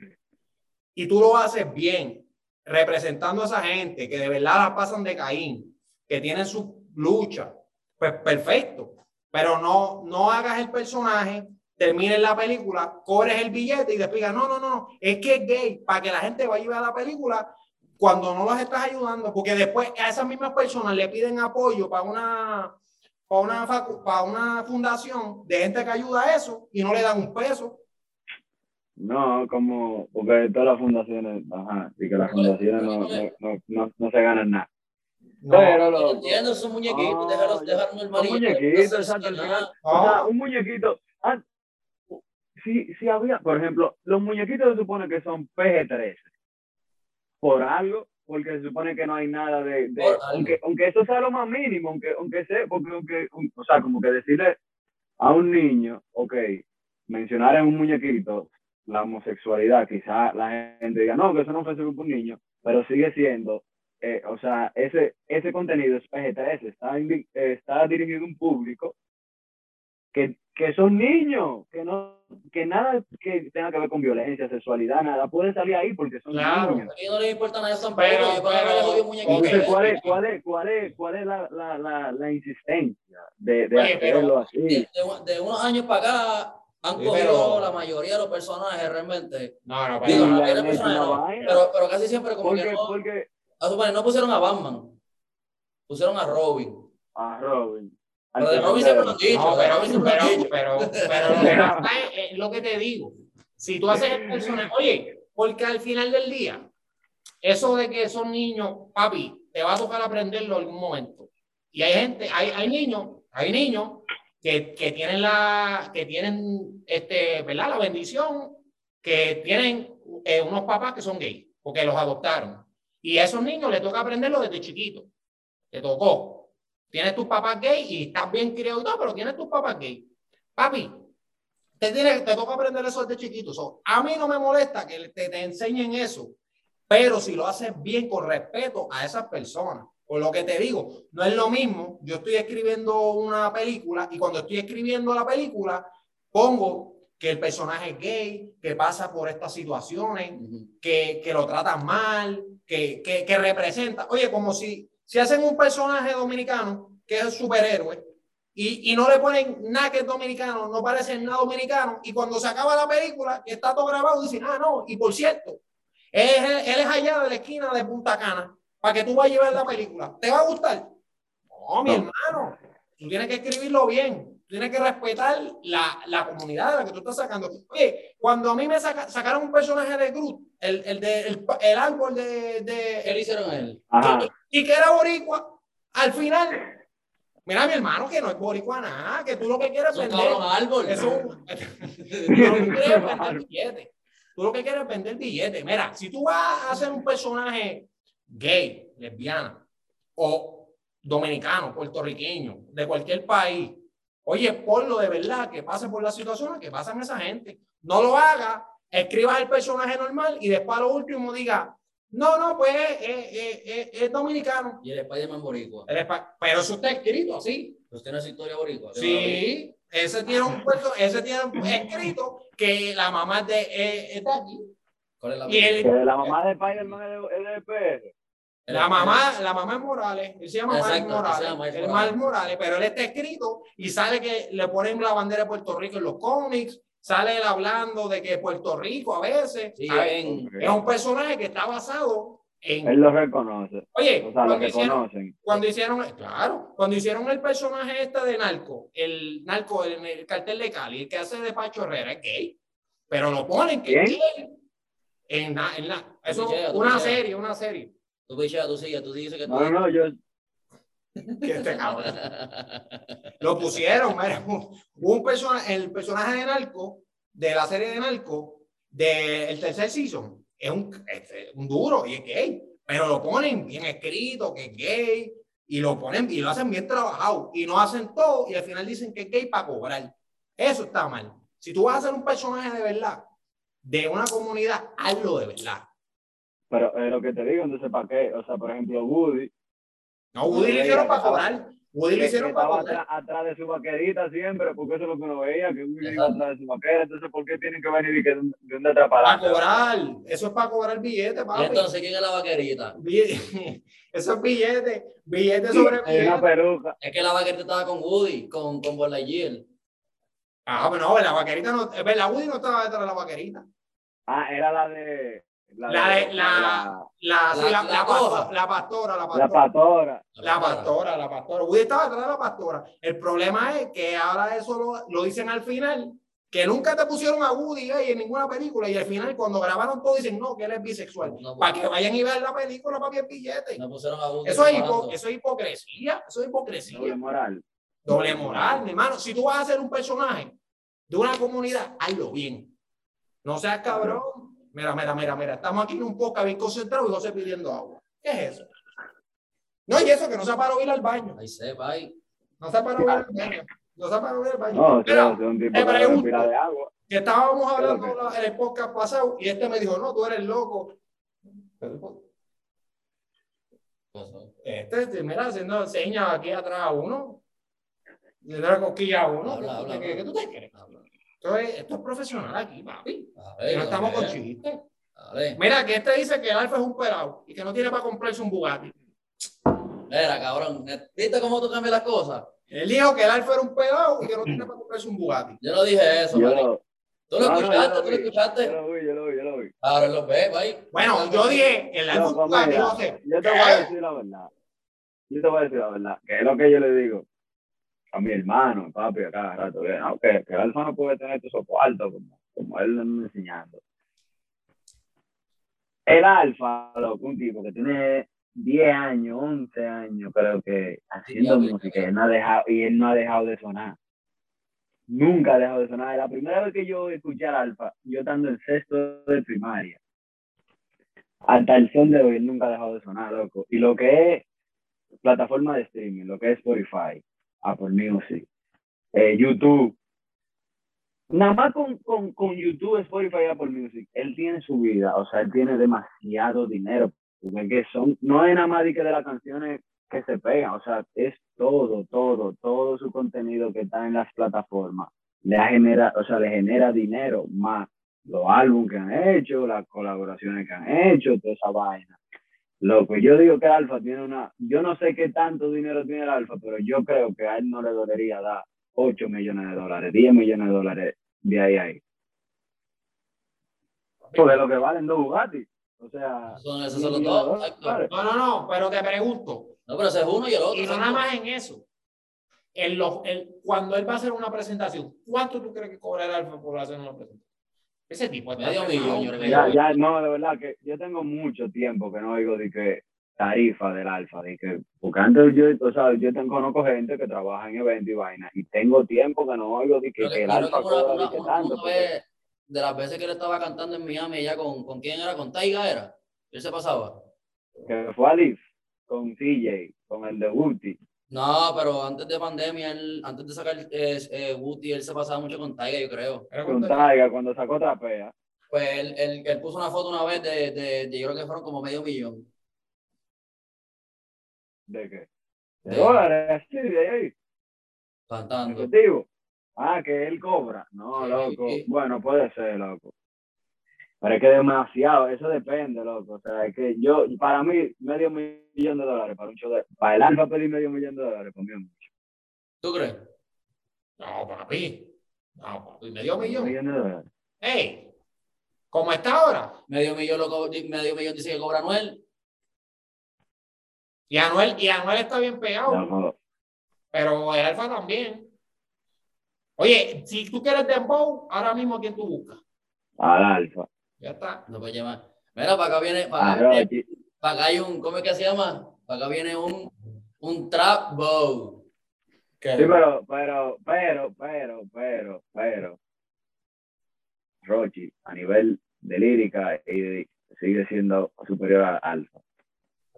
y tú lo haces bien, representando a esa gente que de verdad la pasan de Caín, que tienen su lucha, pues perfecto. Pero no, no hagas el personaje, termines la película, cobres el billete y te explica, no, no, no, no, es que es gay, para que la gente vaya a ver la película cuando no las estás ayudando, porque después a esas mismas personas le piden apoyo para una, para una, facu- para una fundación de gente que ayuda a eso y no le dan un peso. No, como, porque todas las fundaciones, ajá, y que las fundaciones no, no, no, no, no se ganan nada. No, Pero, entiendo, son muñequitos, Ah, déjalos, son normalito. muñequitos, exacto, al final. O sea, un muñequito, ah, si, si había, por ejemplo, los muñequitos se supone que son PG-13. Por algo, porque se supone que no hay nada de, de aunque, aunque eso sea lo más mínimo, aunque, aunque sea, porque, aunque, o sea, como que decirle a un niño, ok, mencionar en un muñequito la homosexualidad, quizá la gente diga, no, que eso no fue un niño, pero sigue siendo, eh, o sea, ese, ese contenido es PG-13, está, está dirigido a un público que, que son niños, que no que nada que tenga que ver con violencia, sexualidad, nada puede salir ahí porque son claro. niños. A no les importa nada eso pero, pero, ¿cuál es, cuál es, cuál es, cuál es la, la, la, la insistencia de, de Oye, hacerlo así? De, de, unos años para acá han sí, cogido la mayoría de los personajes realmente. No, no, pero, Digo, la no, pero, pero casi siempre como porque, que no, porque, a su no pusieron a Batman, pusieron a Robin. A Robin. De lo han dicho. No, pero, pero, pero, pero, lo que pasa es, lo que te digo. Si tú haces el personaje, oye, porque al final del día, eso de que son niños, papi, te va a tocar aprenderlo en algún momento. Y hay gente, hay, hay niños, hay niños que, que tienen la, que tienen, este, ¿verdad? La bendición, que tienen eh, unos papás que son gays, porque los adoptaron. Y a esos niños les toca aprenderlo desde chiquito. Te tocó tienes tus papás gay y estás bien criado y todo, pero tienes tus papás gay. Papi, te, tiene, te toca aprender eso desde chiquito. a mí no me molesta que te, te enseñen eso, pero si lo haces bien con respeto a esas personas. Por lo que te digo, no es lo mismo. Yo estoy escribiendo una película y cuando estoy escribiendo la película, pongo que el personaje es gay, que pasa por estas situaciones, que, que lo tratan mal, que, que, que representa. Oye, como si si hacen un personaje dominicano que es superhéroe y, y, no le ponen nada que es dominicano, no parece nada dominicano, y cuando se acaba la película, que está todo grabado, dicen, ah, no, y por cierto, él, él es allá de la esquina de Punta Cana, para que tú vayas a ver la película. ¿Te va a gustar? No, mi hermano, tú tienes que escribirlo bien, tienes que respetar la, la, comunidad de la que tú estás sacando. Oye, cuando a mí me sacaron un personaje de Groot, el, el, de, el, el árbol de, de... ¿Qué le hicieron a él? y que era boricua, al final, mira mi hermano que no es boricua nada, que tú lo que quieres vender es un, tú lo que quieres vender billete. Tú lo que quieres vender billete. Mira, si tú vas a hacer un personaje gay, lesbiana o dominicano, puertorriqueño, de cualquier país, oye, ponlo de verdad, que pase por las situaciones que pasan esa gente. No lo haga, escribas el personaje normal y después a lo último diga, no, no, pues es, dominicano. Y el Spider-Man boricua. pero eso está escrito así. Pues tiene esa historia boricua. Sí, ese tiene un puesto, ese tiene escrito que la mamá de, eh, está aquí. ¿Cuál es la, y el, la mamá de Spider-Man es de PR. La mamá, la mamá es Morales, él se llama Exacto, Morales, el Morales. Morales, pero él está escrito y sale que le ponen la bandera de Puerto Rico en los cómics, sale él hablando de que Puerto Rico a veces es un personaje que está basado en... Él lo reconoce. Oye, o sea, cuando, hicieron, cuando hicieron, claro, cuando hicieron el personaje este de Narco, el Narco, el, el cartel de Cali, el que hace de Pacho Herrera, es gay, pero lo ponen que es gay. En, en la, eso, una serie, una serie. Tú, tú, sigues, tú dices que tú... No, no, yo, este Lo pusieron, mira, un, personaje, el personaje de Narco, de la serie de Narco, del tercer season, es un, un duro y es gay, pero lo ponen bien escrito, que es gay, y lo ponen y lo hacen bien trabajado, y no hacen todo, y al final dicen que es gay para cobrar. Eso está mal. Si tú vas a hacer un personaje de verdad, de una comunidad, hazlo de verdad. Pero lo que te digo, entonces, ¿para qué? O sea, por ejemplo, Woody, no, Woody le hicieron para cobrar. Woody le hicieron para cobrar. Atrás, de su vaquerita siempre, porque eso es lo que uno veía, que Woody iba atrás de su vaquera. Entonces, ¿por qué tienen que venir y que de un para cobrar. Eso es para cobrar billete, papi. ¿Y entonces quién es la vaquerita? eso es billete. Billete sobre billete. Una peruca. Es que la vaquerita estaba con Woody, con, con Borlagiel. Ah, pero no, la vaquerita no. La Woody no estaba detrás de la vaquerita. Ah, era la de. La, la, la, la, la, la, la, pastora, la pastora. La pastora. La pastora, la pastora. Woody estaba detrás de la pastora. El problema es que ahora eso lo, lo dicen al final, que nunca te pusieron a Woody ahí en ninguna película y al final cuando grabaron todo dicen no, que él es bisexual. para que vayan y vean la película para el billete. No pusieron a Woody eso, es eso es hipocresía. Eso es hipocresía. Doble moral. Doble moral, mi hermano. Si tú vas a hacer un personaje de una comunidad, hazlo bien. No seas cabrón. Mira, mira, mira, mira. Estamos aquí en un poco bien concentrado y José pidiendo agua. ¿Qué es eso? No, y eso que no se paró ir al baño. Ahí se va. No se paró ir al baño. No se paró ir al baño. No, Mira, te que pregunto. respira de agua. que estábamos hablando en el podcast pasado y este me dijo, no, tú eres loco. Este, este, mira, haciendo señas aquí atrás a uno. Le da cosquilla a uno. Habla, habla, ¿Qué, qué- qué tú te crees? Esto es, esto es profesional aquí, papi. Y no estamos con chistes. Mira, que este dice que el Alfa es un pelado y que no tiene para comprarse un Bugatti. Mira, cabrón. ¿Viste cómo tú cambias las cosas? Él dijo que el Alfa era un pelado y que no tiene para comprarse un Bugatti. Yo no dije eso, Yo marico. Tú lo no, no, yo escuchaste, tú lo escuchaste. Yo lo vi, yo lo vi, yo lo vi. Ahora lo ves, ahí. Bueno, yo dije, el Alfa es un Bugatti, yo te voy a decir la verdad. Yo te voy a decir la verdad. Que es lo que yo le digo a mi hermano, papi, a cada rato. Que, no, que, que el alfa no puede tener esos cuartos como, como él me está enseñando. El alfa, loco, un tipo que tiene 10 años, 11 años, creo que haciendo Diablo, música y él, no ha dejado, y él no ha dejado de sonar. Nunca ha dejado de sonar. La primera vez que yo escuché al alfa, yo estando en sexto de primaria, hasta el son de hoy él nunca ha dejado de sonar, loco. Y lo que es plataforma de streaming, lo que es Spotify, Apple Music, eh, YouTube. Nada más con, con, con YouTube, Spotify y Apple Music, él tiene su vida, o sea, él tiene demasiado dinero, porque son, no es nada más de de las canciones que se pegan, o sea, es todo, todo, todo su contenido que está en las plataformas, le genera, o sea, le genera dinero más los álbumes que han hecho, las colaboraciones que han hecho, toda esa vaina. Loco, yo digo que Alfa tiene una, yo no sé qué tanto dinero tiene el Alfa, pero yo creo que a él no le dolería dar 8 millones de dólares, 10 millones de dólares de ahí a ahí. Porque lo que valen dos Bugatti. O sea, Son, esos son 10 los dos. dólares. No, no, no, pero te pregunto, No, pero ese es uno y el otro. y no nada más en eso. En los, en- cuando él va a hacer una presentación, ¿cuánto tú crees que cobra el Alfa por hacer una presentación? Ese tipo está Medio millón, yo Ya, ya, no, de verdad que yo tengo mucho tiempo que no oigo de que tarifa del alfa, de que, porque antes yo, o sea, yo tengo, conozco gente que trabaja en eventos y vainas, y tengo tiempo que no oigo de que, el alfa que una, cobra una- de que tanto. una porque- vez, de las veces que él estaba cantando en Miami, ella con, con quién era, con Taiga era. Él se pasaba. que fue a Liv con CJ, con el de Guti. No, pero antes de pandemia, él, antes de sacar eh, eh, Woody, él se pasaba mucho con Taiga, yo creo. Con Taiga cuando sacó Trapea. Pues él, él, él puso una foto una vez de, de, de- yo creo que fueron como medio millón. ¿De qué? De De- dólares, sí, de ahí, Cantando. Ah, que él cobra. No, Sí, loco. sí. Bueno, puede ser, loco. Pero es que demasiado, eso depende, loco. O sea, es que yo, para mí, medio millón de dólares para un show de, para el alfa pedir medio millón de dólares, para mí es mucho. ¿Tú crees? No, papi. No, papi, medio millón. millón de dólares. Ey, ¿cómo está ahora? Medio millón, lo medio millón dice que cobra Anuel. Y Anuel, y Anuel está bien pegado, No, pero el Alfa también. Oye, si tú quieres Dembow, ahora mismo, ¿quién tú buscas? al alfa. Ya está. No puede llamar. Mira, para acá viene, A para acá, viene- Rochi. para acá hay un, ¿cómo es que se llama? Para acá viene un, un trap bow. Sí, pero, pero, pero, pero, pero, pero. Rochi, a nivel de lírica, y sigue siendo superior al alfa.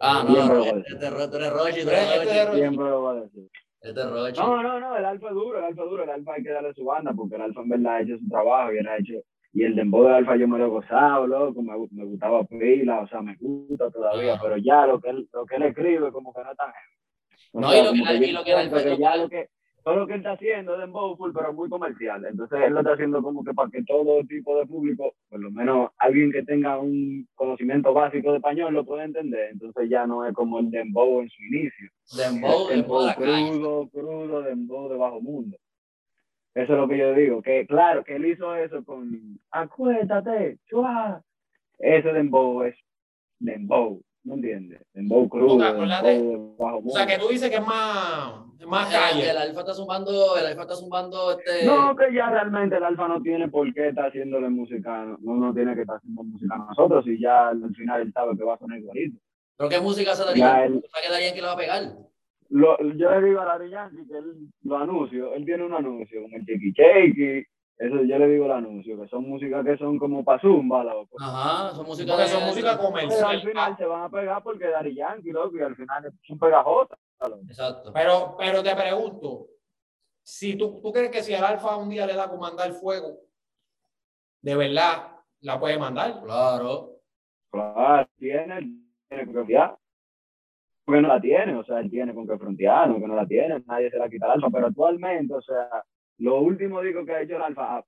Ah, Siempre no, a este, este, Ro- tú eres Rochi, tú Este eres es Rochi. Rochi. Siempre lo voy a decir. Este es Rochi. No, no, no, el alfa es duro, el alfa es duro, el alfa hay que darle su banda, porque el alfa en verdad ha hecho su trabajo y él ha hecho. Y el dembow del alfa yo me lo he gozado, loco, me, me gustaba pila, o sea, me gusta todavía, Ah. pero ya lo que él, lo que él escribe como que no es tan. O No, sea, y lo que y lo que alfa- que ya lo que todo lo que él está haciendo es dembow full, pero muy comercial. Entonces él lo está haciendo como que para que todo tipo de público, por lo menos alguien que tenga un conocimiento básico de español lo pueda entender. Entonces ya no es como el dembow en su inicio. Dembow, dembow de calle. crudo, crudo, dembow de bajo mundo. Eso es lo que yo digo, que claro, que él hizo eso con acuéstate, chua. Ese dembow es dembow, ¿no entiendes? Dembow crudo, Porque acuérdate, dembow de bajo O sea, que tú dices que es más, es más calle. el alfa está zumbando, el alfa está zumbando este. No, que ya realmente el alfa no tiene por qué estar haciéndole música, no, no tiene que estar haciendo música a nosotros y ya al final él sabe que va a sonar igualito. ¿Pero qué música se daría? él- ¿Para qué daría que le va a pegar? Lo, yo le digo a Larry Yankee que él lo anuncio, él tiene un anuncio con el Chequi Chequi, eso yo le digo el anuncio, que son músicas que son como para zumba, loco. Ajá, son música Porque de- son música Pero al comercial. final se van a pegar porque Dari Yankee, loco, y al final son pegajotas. loco. Exacto. Pero, pero te pregunto, si tú, tú crees que si al Alfa un día le da con mandar fuego, de verdad la puede mandar. Claro. Claro, tiene, tiene fiar. Porque no la tiene, o sea, él tiene con qué frontear, no que no la tiene, nadie se la quita al alfa, pero actualmente, o sea, los últimos discos que ha hecho el alfa,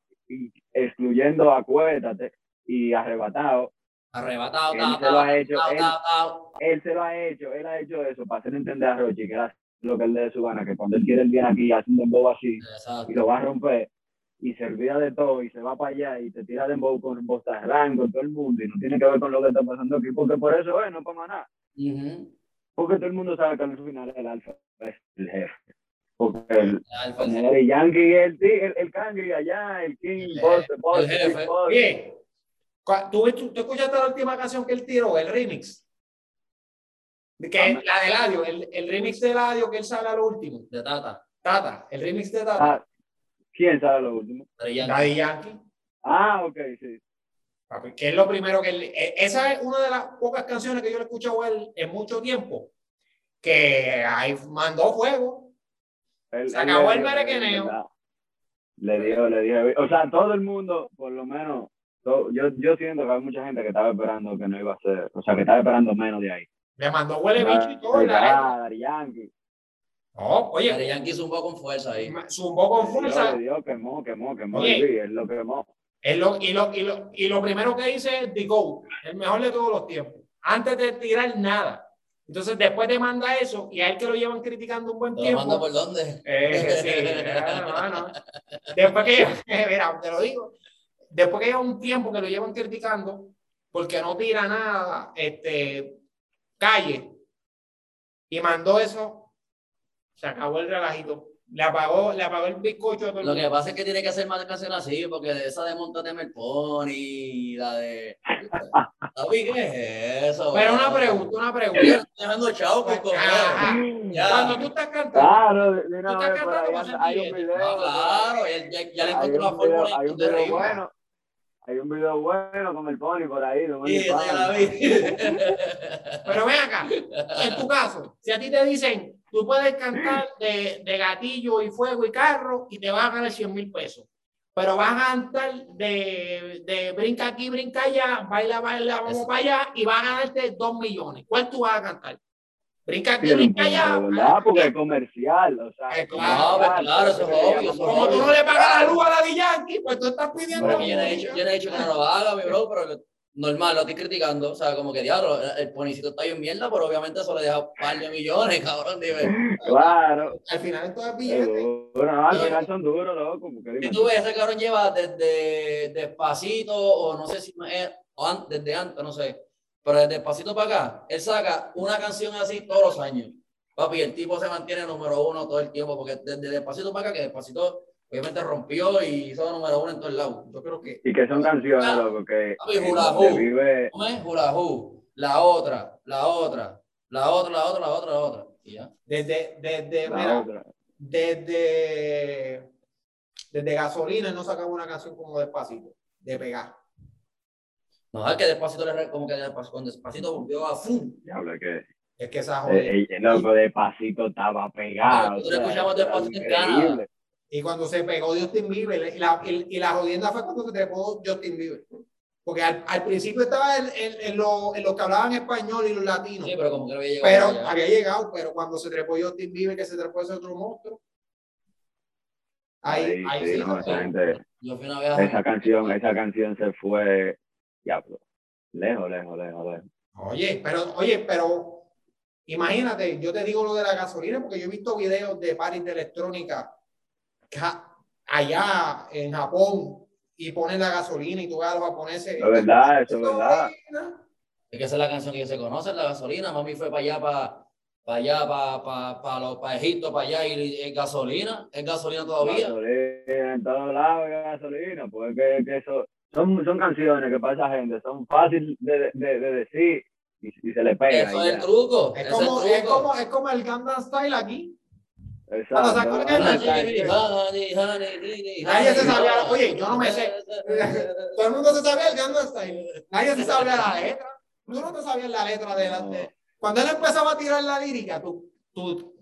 excluyendo Acuérdate y Arrebatado, Arrebatado, Él ta, se lo ha hecho, ta, él- él se lo ha hecho, él ha hecho eso para hacer entender a Rochi que era lo que él le dé su gana, que cuando él quiere él viene aquí hace un dembow así Exacto. y lo va a romper y se olvida de todo y se va para allá y te tira dembow con Bostarrán, con todo el mundo y no tiene que ver con lo que está pasando aquí, porque por eso es, no para nada. Ujú. Porque todo el mundo sabe que al final el alfa es el jefe. Porque el, Alfa, el Daddy Yankee, el, el, el Cangri allá, el King, El- Boss, el Boss, el jefe. Boss. Cua- ¿tú, tú, tú escuchaste la última canción que él tiró, el remix? De Que, Ah, la de Ladio, el, el remix de Ladio que él sale a lo último. de Tata. Tata, el remix de Tata. Ah, ¿Quién sabe lo último? Daddy Yankee. Daddy Yankee. Ah, ok, sí. Papi, Que es lo primero que él. eh, Esa es una de las pocas canciones que yo le he escuchado a él en mucho tiempo. Que ahí mandó fuego. Él- Se acabó le el dio, merequeneo. Le dio, le dio. O sea, todo el mundo, por lo menos, to- yo, yo siento que hay mucha gente que estaba esperando que no iba a ser, o sea, que estaba esperando menos de ahí. Le mandó huele bicho y todo. y la. Ah, Yankee. Daddy oye, Yankee zumbó con fuerza ahí. zumbó con Le dio, fuerza. le dio, quemó, quemó, quemó. Oye. Sí, él lo quemó. Es lo- y, lo, y, lo, y lo primero que dice es The GOAT, el mejor de todos los tiempos. Antes de tirar nada. Entonces, después te manda eso y a él que lo llevan criticando un buen ¿Te lo manda tiempo. por dónde? Eh, sí, hermano. Después que, mira, te lo digo, después que lleva un tiempo que lo llevan criticando, porque no tira nada, este, calle, y mandó eso, se acabó el relajito. Le apagó, le apagó el bizcocho a todo el Lo mundo. que pasa es que tiene que hacer más canciones así, porque de esa de Montate el Pony, la de. David, ¿qué es eso? Pero una pregunta, una pregunta. estoy dejando chavo con. Ajá. Ya. Cuando tú estás cantando, Claro, de una Tú estás cantando sentir video. No, claro, ya, ya le encontró la fórmula hay un de video bueno. Hay un video bueno con el Pony por ahí. un Sí, pero ven acá, en tu caso, si a ti te dicen, tú puedes cantar de, de gatillo y fuego y carro y te vas a ganar 100 mil pesos, pero vas a cantar de, de brinca aquí, brinca allá, baila, baila, vamos Eso. para allá y vas a ganarte 2 millones. ¿Cuál tú vas a cantar? Brinca aquí, brinca allá. ¿verdad? Porque es comercial, o sea, Eh, es claro, comercial, claro, eso es obvio, Como tú no le pagas la luz a la Yankee, pues tú estás pidiendo. Porque yo no he dicho, yo no he dicho que no lo haga, mi bro, pero normal, lo estoy criticando. O sea, como que diablo, el ponicito está bien mierda, pero obviamente eso le deja un par de millones, cabrón. Dime. Claro. Al final esto es billete. al final son duros, loco. Porque dime, tú ves, ese cabrón lleva desde despacito, o no sé si es, o an- desde antes, no sé. Pero desde despacito para acá, él saca una canción así todos los años. Papi, el tipo se mantiene número uno todo el tiempo, porque desde despacito para acá, que despacito obviamente rompió y hizo número uno en todos lados. Yo creo que. Y que son canciones, loco, que Papi, que hula donde hoop. vive, hoop. La otra, la otra, la otra, la otra, la otra, la otra. Y ya. Desde, desde, mira, otra. desde, desde gasolina no sacaba una canción como despacito, de pegar. No, es que despacito le como que despacito, con despacito volvió a fum. Diablo, que Es que esa eh, eh, loco, despacito estaba pegado. Nosotros escuchamos Despacito en. Canadá. Y cuando se pegó Justin Bieber, y la, y, y la jodienda fue cuando se trepó Justin Bieber. Porque al, al principio estaba en, en, en lo- en los que hablaban español y los latinos. Sí, pero como que no había llegado pero allá. había llegado, pero cuando se trepó Justin Bieber, que se trepó ese otro monstruo. Ahí, Ahí, ahí sí, sí. no, esa gente- Yo fui una vez a- esa canción, esa canción se fue, diablo, lejos, lejos, lejos, lejos. Oye, pero, oye, pero imagínate, yo te digo lo de la gasolina, porque yo he visto videos de paris de electrónica ca- allá en Japón y ponen la gasolina y tú ves a los japoneses. Es verdad, eso es verdad. Es que esa es la canción que se conoce, la gasolina. Mami fue para allá, para, para allá, para, para, para, los- para Egipto, para allá, y es gasolina, es gasolina todavía. Gasolina en todos lados, gasolina, porque que eso, son, son canciones que para esa gente son fáciles de, de, de decir y, y se le pega. Eso es el truco. Es como, es el es truco. como, es como el Gangnam Style aquí. Exacto. se acuerdan Nadie se sabía, oye, yo no me sé. Todo el mundo se sabía el Gangnam Style. Nadie se sabía la letra. Tú no te sabías la letra de la. de- Cuando él empezaba a tirar la lírica, tú, tú,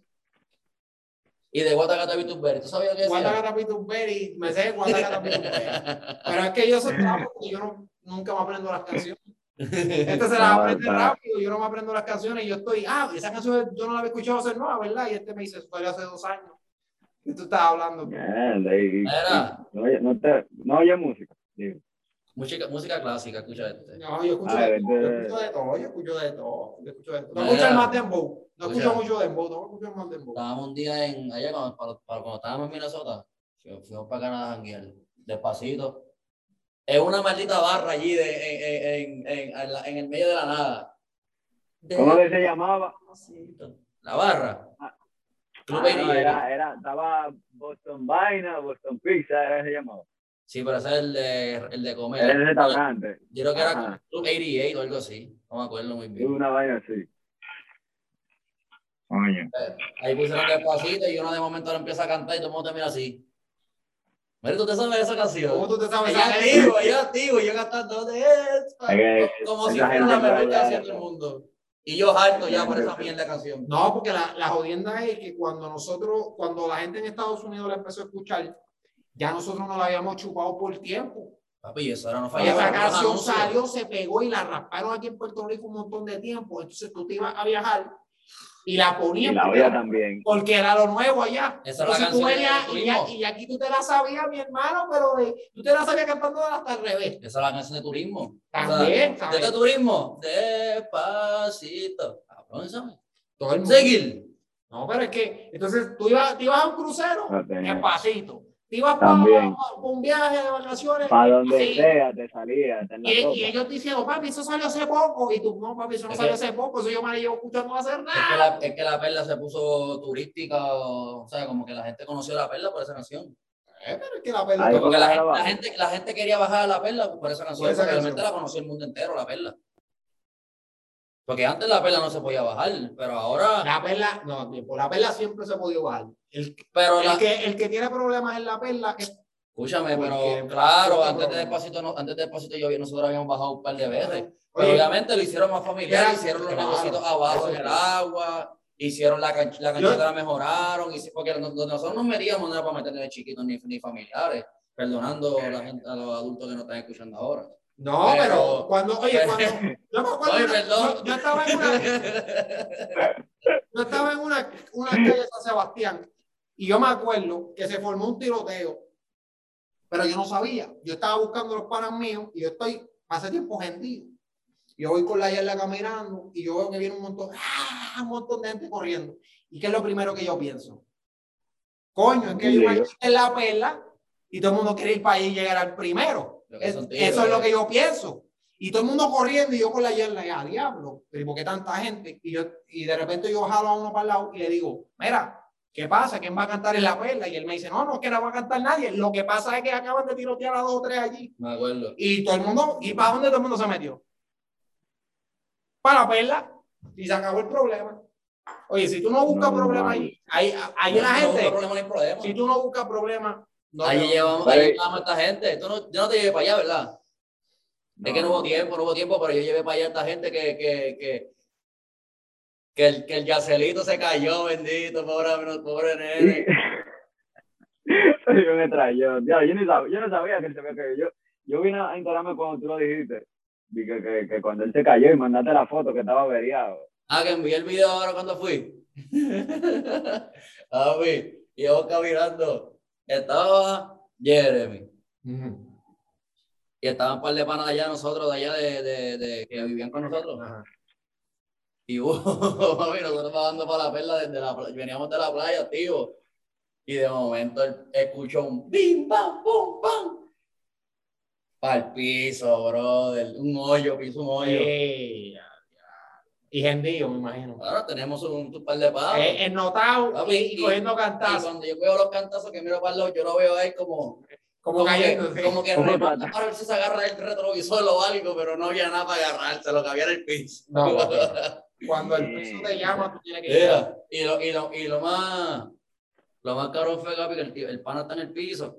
Y de Guatacata Vituberi, ¿tú sabías qué decía? Guatacata Pituberi, me sé Guatacata Pituberi. Pero es que yo soy porque yo no, nunca me aprendo las canciones. Este se las Ah, aprende rápido, yo no me aprendo las canciones y yo estoy, ah, esa canción yo no la había escuchado hace nueva, ¿verdad? Y este me dice, fue hace dos años. Y tú estás hablando. Mierda, y- y- Mira. no, oye- no, te, no oye música. digo. música, música clásica, escucha este. No, yo escucho, Ah, de, este- todo, yo escucho de todo, yo escucho de todo, yo escucho de todo. No escucho el más dembow, no escucho mucho dembow, no escucho más dembow. Estábamos un día en, allá cuando, para, para cuando estábamos en Minnesota, fuimos, fuimos para Canadá a janguear, despacito. Es una maldita barra allí de, en, en, en, en, la- en el medio de la nada. ¿Cómo que se llamaba? La barra. Ah. Club Ah, no, 88. era, era, estaba Boston Vaina, Boston Pizza, era ese llamado. Sí, pero ese es el de, el de comer. Era el restaurante. Yo creo que era Ajá. Club 88 o algo así. No me acuerdo muy bien. una vaina así. Coño. Ahí pusieron despacito y uno de momento lo empieza a cantar y todo el mundo te mira así. Mira, ¿tú te sabes esa canción? ¿Cómo tú te sabes Yo esa letra? activo, yo activo, yo cantando de que Como si fuera la gente mejor canción del mundo. Y yo harto ya por esa mierda canción. No, porque la, la jodienda es que cuando nosotros, cuando la gente en Estados Unidos la empezó a escuchar, ya nosotros no la habíamos chupado por tiempo. Papi, eso ahora no Y falla. esa canción salió, se pegó y la rasparon aquí en Puerto Rico un montón de tiempo. Entonces tú te ibas a viajar y la Y olla también. porque era lo nuevo allá. Esa es la Entonces tú canción de venías y, ya- y aquí tú te la sabías, mi hermano, pero de- tú te la sabías cantando hasta al revés. Esa es la canción de turismo. También, ¿De ¿sabes? qué turismo? Despacito. Cabrón, ¿sabes? Todo el mundo. Seguir. No, pero es que, entonces tú ibas, te ibas a un crucero, despacito. Te ibas para, También. Para donde sí. sea te salía, Y, sopa. y ellos diciendo, papi, eso salió hace poco. Y tú, no, papi, eso no Es salió que- hace poco. Eso yo me llevo escuchando hace Es que, nada. la, es que la perla se puso turística, o sea, como que la gente conoció la perla por esa canción. Eh, pero es que la. Ahí Porque la, gente- la, gente, la gente quería bajar a la perla por esa canción, Por esa porque realmente canción. la conoció el mundo entero, la perla. Porque antes la perla no se podía bajar, pero ahora. La perla, no, tipo, la perla siempre se podido bajar. El, Pero la, el, que, el que tiene problemas en la perla es escúchame, pero claro, antes de despacito, no, antes de despacito yo nosotros habíamos bajado un par de veces. Pero obviamente lo hicieron más familiar, hicieron los claro, negocios abajo en el agua, hicieron la, canch la Yo- canchita, la mejoraron, y, porque nosotros nos metíamos no era para meternos de chiquitos ni, ni familiares, perdonando a, la gente, a los adultos que nos están escuchando ahora. No, pero, Pero- cuando, oye, cuando, yo me acuerdo, Oye, perdón. yo, yo estaba en una, yo estaba en una, una calle de San Sebastián y yo me acuerdo que se formó un tiroteo, pero yo no sabía. Yo estaba buscando los panas míos y yo estoy hace tiempo gendido. Yo voy con la yarda caminando y yo veo que viene un montón, ¡ah! un montón de gente corriendo. ¿Y qué es lo primero que yo pienso? Coño, es que lío. chica en la perla y todo el mundo quiere ir para allí y llegar al primero. Es- eso es lo que yo pienso. Y todo el mundo corriendo y yo con la yarda, ya, diablo, pero ¿y por qué tanta gente? Y, yo, y de repente yo jalo a uno para el lado y le digo, mira, ¿qué pasa? ¿Quién va a cantar en la perla? Y él me dice, no, no, es que no va a cantar nadie. Lo que pasa es que acaban de tirotear a dos o tres allí. Me acuerdo. Y todo el mundo, ¿y para dónde todo el mundo se metió? Para la perla. Y se acabó el problema. Oye, si tú no buscas No, problemas no. ahí, ahí, ahí la No, no, gente, No, problema, no hay problema. si tú no buscas problemas, no ahí llevamos, ahí llevamos a esta gente. Tú no, yo no te llevé para allá, ¿verdad? Es que no hubo tiempo, no hubo tiempo, pero yo llevé para allá a esta gente que, que, que, que el, que el yacelito se cayó, bendito, pobre, pobre nene. Soy un extraño. Ya, yo, ni sab- yo no sabía que él se había caído. Yo, yo vine a enterarme cuando tú lo dijiste. Vi que, que, que cuando él se cayó y mandaste la foto que estaba averiado. Ah, que envié el video ahora cuando fui. ah, fui. Y yo caminando. Estaba Jeremy. Y estaban un par de panas allá nosotros, de allá de, de, de que vivían con nosotros. Ajá. Y uh, mami, nosotros bajando para la perla desde la playa, veníamos de la playa, tío. Y de momento escuchó un bim, pam, pum, pam. Para el piso, brother. Un hoyo, piso un hoyo. Y gendío, me imagino. Ahora tenemos un, un par de pavos. Eh, ennotado Papi, y, y cogiendo Y cantazos. cuando yo veo los cantazos que miro para el lado, yo lo veo a él como, Como como, que, cayendo. sí. como que Como remata pata. para ver si se agarra el retrovisor o algo, pero no había nada para agarrarse, lo que había era el piso. No. Cuando el piso te llama, tú tienes que ir. Mira, y, lo, y, lo, y lo más Lo más caro fue, Gaby, que el, tío- el pana está en el piso.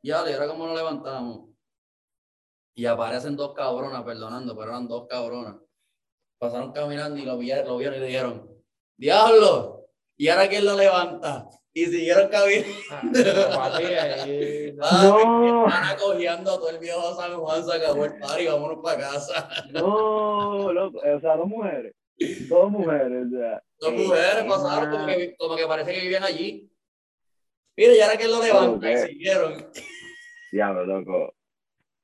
Ya, le era como lo levantamos. Y aparecen dos cabronas, perdonando, pero eran dos cabronas. Pasaron caminando y lo vieron, lo vieron y le dijeron, ¡Diablo! ¿Y ahora quién lo levanta? Y siguieron caminando. Ahí- No. Están acogiendo a todo el viejo San Juan, se acabó el party, vámonos para casa. No, loco. O sea, dos mujeres. Dos mujeres, sea. Dos mujeres pasaron como que, como que parece que vivían allí. Mira, y ahora quién lo levanta, y Ok. siguieron. Diablo, loco.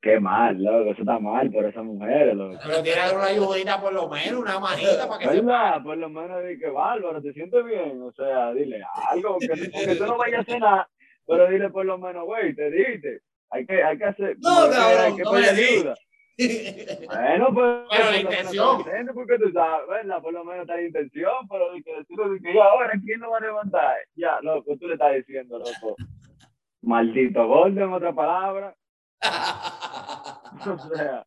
Qué mal, loco. Eso está mal por esas mujeres, loco. Pero tiene una ayudita por lo menos, una manita para que se ¿Verdad? Por lo menos di que bárbaro, te sientes bien. O sea, dile algo, que, que tú no vayas a nada, pero dile por lo menos, güey, te diste. Hay que, hay que hacer. No, hay cabrón, hay que no pedir ayuda. Bueno, pues. Pero la menos intención. Porque tú sabes, ¿verdad? Por lo menos está la intención, pero di que decirle que ya ahora, ¿quién lo va a levantar? Ya, loco, tú le estás diciendo, loco. Maldito gordo, en otra palabra. O sea,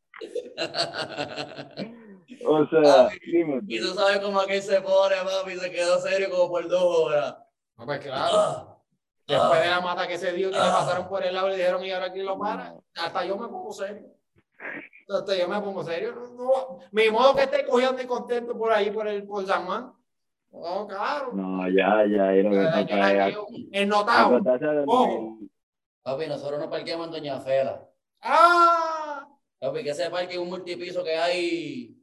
o sea, dime. y tú. sabes cómo aquel se pone, papi, se quedó serio como por dos horas. No, pues claro. Ah, Después de la mata que se dio, que le pasaron por el lado y le dijeron, ¿y ahora quién lo para? Hasta yo me pongo serio. Hasta yo me pongo serio. No, no, mi modo que esté cogiendo y contento por ahí, por el por San Juan. No, claro. No, ya, ya, ahí lo que Ay, toca es ay, El notado. Papi, nosotros nos parqueamos en Doña Fela. ¡Ah! Papi, que ese parque es un multipiso que hay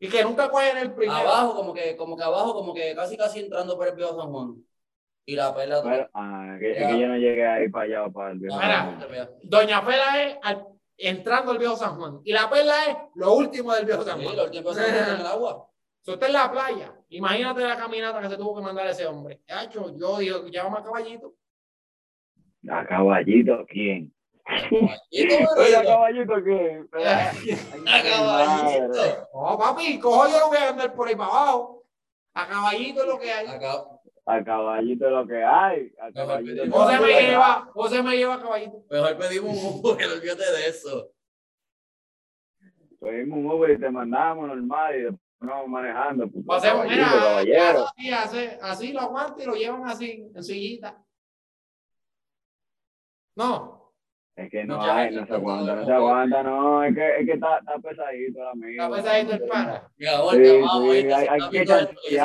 Y que nunca cogen el primero. abajo, como que, como que abajo, como que casi casi entrando por el viejo San Juan. Y la perla Pero, ah, que, es que yo no llegué ahí para allá o para el viejo. Mira. Doña Fela es al- entrando al viejo San Juan. Y la perla es lo último del viejo San Sí, Juan. los tiempos se meten en el agua. Si usted en la playa, imagínate la caminata que se tuvo que mandar ese hombre. Hacho, yo digo, llámame a caballito. ¿A caballito quién? Y todo Oye, ¿a bueno, caballito quién? a caballito. Oh, papi, cojo yo lo voy a andar por ahí para abajo. A caballito es lo que hay. A caballito es lo que hay. A caballito José me lleva, José me lleva a caballito. mejor pedimos un Uber, olvídate de eso. Cogimos un Uber y te mandamos normal y después nos vamos manejando. puto Hacemos, caballito, mira, así, así lo aguanta y lo llevan así, en sillita. No, Es que no Mucha hay, no se está aguanta, no se aguanta, no. Es que, es que está, está pesadito ahora mismo. está pesadito el pana. Mi amor, Sí, te vamos, sí, hay- hay está que. Te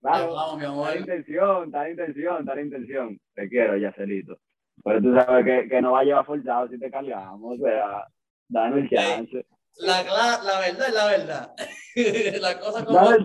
Claro, vamos, mi Está la amor. intención, está la intención, está la intención. Te quiero, Yacelito. Pero tú sabes que, que no va a llevar forzado si te cargamos, o sea, danos el chance. La, cla- la verdad es la verdad. la cosa como. Chance,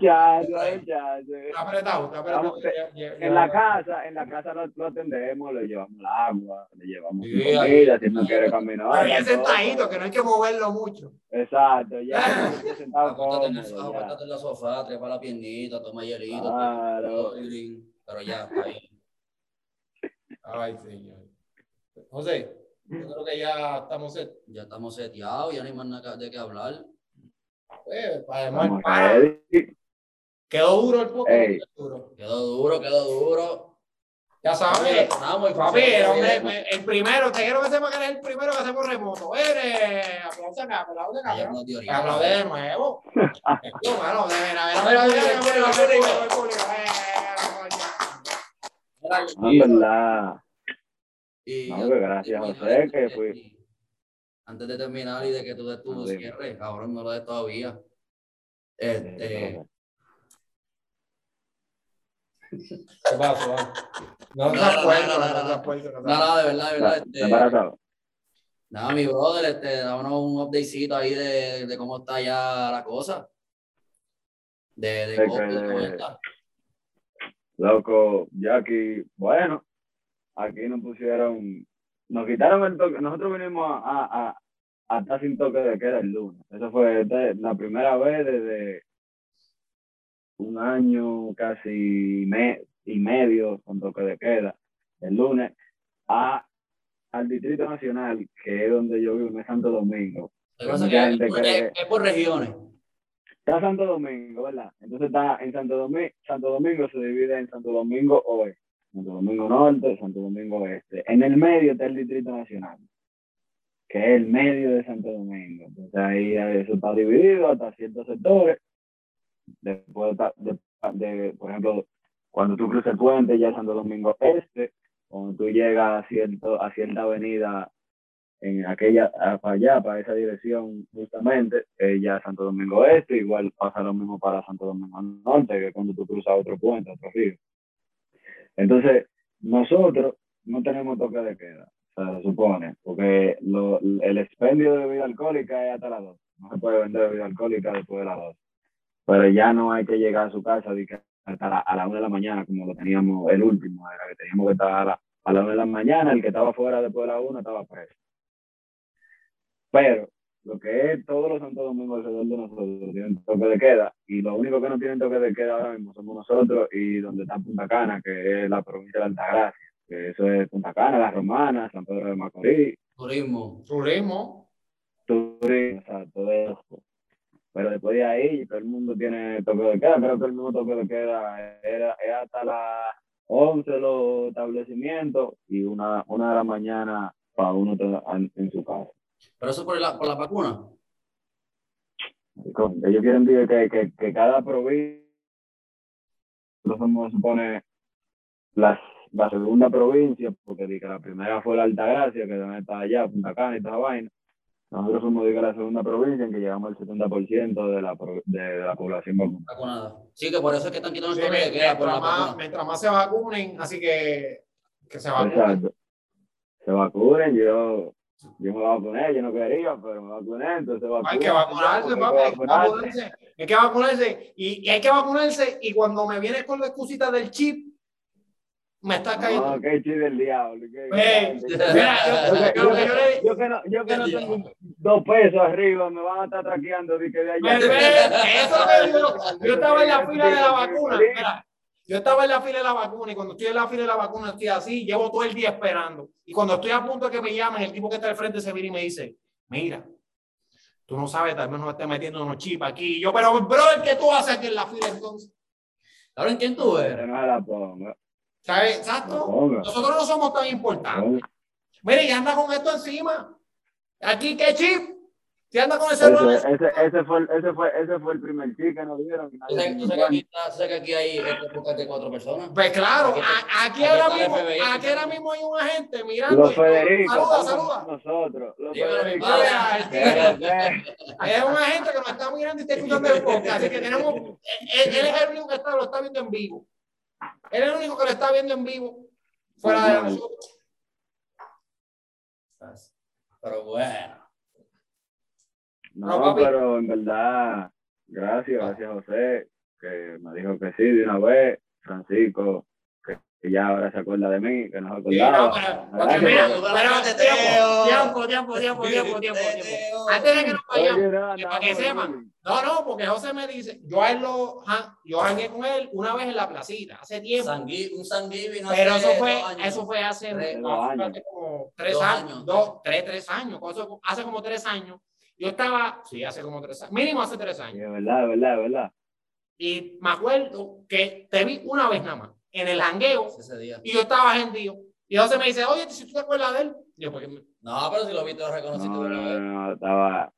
danos el chance. Está apretado, está apretado. Vamos, Ya- ya- ya- En la casa, en la casa lo, lo atendemos, le llevamos el agua, le llevamos Sí, comida, si no quiere caminar. Pero ya sentadito, que no hay que moverlo mucho. Exacto, ya ya sentado en, el, ya. en la sofá, trepa la piernita, toma hielito. Claro. Pero ya, está ahí. Ay, señor. José, yo creo que ya estamos set. Ya estamos seteados, ya no hay más nada de qué hablar. Pues, quedó duro el poco. Ey. Quedó duro, quedó duro. Ya sabes, estamos papi, el, el, primero, te quiero que sepa que eres el primero que hacemos remoto. Eres, aplausos acá, aplausos acá. De nuevo. Ver, a ver, a ver, a ver, a ver, gracias, José, que fui antes de terminar y de que tú des tu cierre, ahora no lo des todavía. Este. ¿Qué pasó? No, no, no, no, de verdad, de verdad. Este, nada, mi brother, este, dámonos un updatecito ahí de, cómo está ya la cosa. De, cómo, está. Loco, ya aquí, bueno, aquí nos pusieron nos quitaron el toque, nosotros vinimos a, a, a, estar sin toque de queda el lunes. Eso fue la primera vez desde un año casi me, y medio con toque de queda el lunes a, al Distrito Nacional, que es donde yo vivo, en Santo Domingo. Que es por regiones. Está Santo Domingo, ¿verdad? Entonces está en Santo Domingo, Santo Domingo se divide en Santo Domingo Oeste, Santo Domingo Norte, Santo Domingo Oeste. En el medio está el Distrito Nacional, que es el medio de Santo Domingo. Entonces ahí eso está dividido hasta ciertos sectores. Después de, de, por ejemplo, cuando tú cruzas el puente ya es Santo Domingo Este, cuando tú llegas a, cierto, a cierta avenida en aquella, para allá, para esa dirección justamente, eh, ya Santo Domingo Este, igual pasa lo mismo para Santo Domingo Norte, que cuando tú cruzas otro puente, otro río. Entonces, nosotros no tenemos toque de queda, se supone, porque lo, el expendio de bebida alcohólica es hasta las 2. No se puede vender bebida alcohólica después de las 2. Pero ya no hay que llegar a su casa hasta la, a la 1 de la mañana, como lo teníamos el último, era que teníamos que estar a la, a la 1 de la mañana, el que estaba fuera después de la 1 estaba preso. Pero lo que es todos los Santos Domingos alrededor de nosotros tienen toque de queda y lo único que no tienen toque de queda ahora mismo somos nosotros y donde está Punta Cana, que es la provincia de Altagracia, que eso es Punta Cana, La Romana, San Pedro de Macorís. Turismo. Turismo. Turismo, todo eso. Pero después de ahí todo el mundo tiene toque de queda, creo que el mismo toque de queda era, es hasta las 11 los establecimientos y una, una de la mañana para uno en su casa. ¿Pero eso por la, por la vacuna? Ellos quieren decir que, que, que cada provincia, se supone las, la segunda provincia, porque que la primera fue la Altagracia, que también está allá, Punta Cana y toda vaina. Nosotros somos diga, la segunda provincia en que llegamos al 70% de la, de, la población vacunada. Sí, que por eso es que están quitando sí, mientras, por más, mientras más se vacunen, así que, que se vacunen. Exacto. Se vacunen, yo yo me vacuné, yo no quería, pero me vacuné, entonces Hay que vacunarse, papi, hay que vacunarse. Hay que vacunarse. Y, hay que vacunarse. Y cuando me vienes con la excusita del chip, me está cayendo. No, qué chip del diablo. mira, yo, que no, yo que no tengo dos pesos arriba, me van a estar traqueando de que de allá. Eso digo, yo estaba en la fila de la vacuna. Mira, yo estaba en la fila de la vacuna y cuando estoy en la fila de la vacuna estoy así, llevo todo el día esperando. Y cuando estoy a punto de que me llamen, el tipo que está al frente se viene y me dice, mira, tú no sabes, tal vez nos esté metiendo unos chips aquí. Y yo, pero, bro, ¿qué tú haces aquí en la fila entonces? ¿Saben quién tú eres? No la pongo. ¿Sabes? Exacto. Nosotros no somos tan importantes. Mire, y anda con esto encima. Aquí, ¿qué chip? Si anda con ese, ese, ese, ese, fue, ese, fue, ese fue el primer chip que nos dieron. ¿Tú sabes, que aquí, está, que aquí hay de cuatro personas? Pues claro, aquí, aquí, ahora, mismo, aquí ahora mismo hay un agente mirando. Los Federico. Saluda, saluda. Nosotros. Los Federico. Es un agente que nos está mirando y está escuchando el podcast. Así que tenemos. Él, él es el único que está, lo está viendo en vivo. Él es el único que lo está viendo en vivo. Fuera de nosotros. Pero bueno. No, pero en verdad, gracias, gracias José, que me dijo que sí de una vez. Francisco, que, ya ahora se acuerda de mí, que no se acordaba. tiempo, tiempo, tiempo, tiempo, tiempo, tiempo. Antes de que nos vayamos, para que sepan. No, no, porque José me dice, yo a él lo, yo hangué con él una vez en la placita, hace tiempo. un sanguíveo. Pero eso fue, eso fue hace, como tres años, dos, tres, tres años, hace como tres años yo estaba, sí, hace como tres años, mínimo hace tres años. Es verdad, es verdad, es verdad. Y me acuerdo que te vi una vez nada más, en el jangueo, y yo estaba gentío. Y José me dice, oye, si tú te acuerdas de él. yo, porque No, pero si lo vi, te lo reconociste. No, no, no, estaba...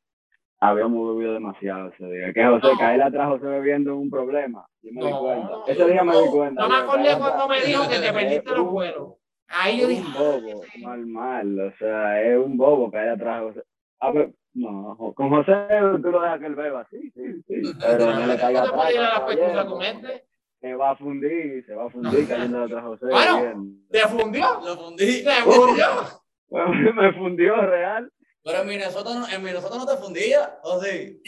Habíamos bebido demasiado ese día. Que José, no. caer atrás José bebiendo un problema. Yo me no, di cuenta. ese día me di cuenta. No me acordé cuando me dijo que te perdiste los vuelos. Ahí yo dije. un bobo, mal, mal. O sea, es un bobo caer atrás José. A ver, no, con José tú lo dejas que él beba, sí, sí, sí. Pero no le caiga atrás. Se va a fundir, se va a fundir cayendo atrás José. Bueno, ¿te fundió? Lo fundí. ¿Te fundió? me fundió real. Pero en Minnesota no, en Minnesota no te fundía, ¿o sí?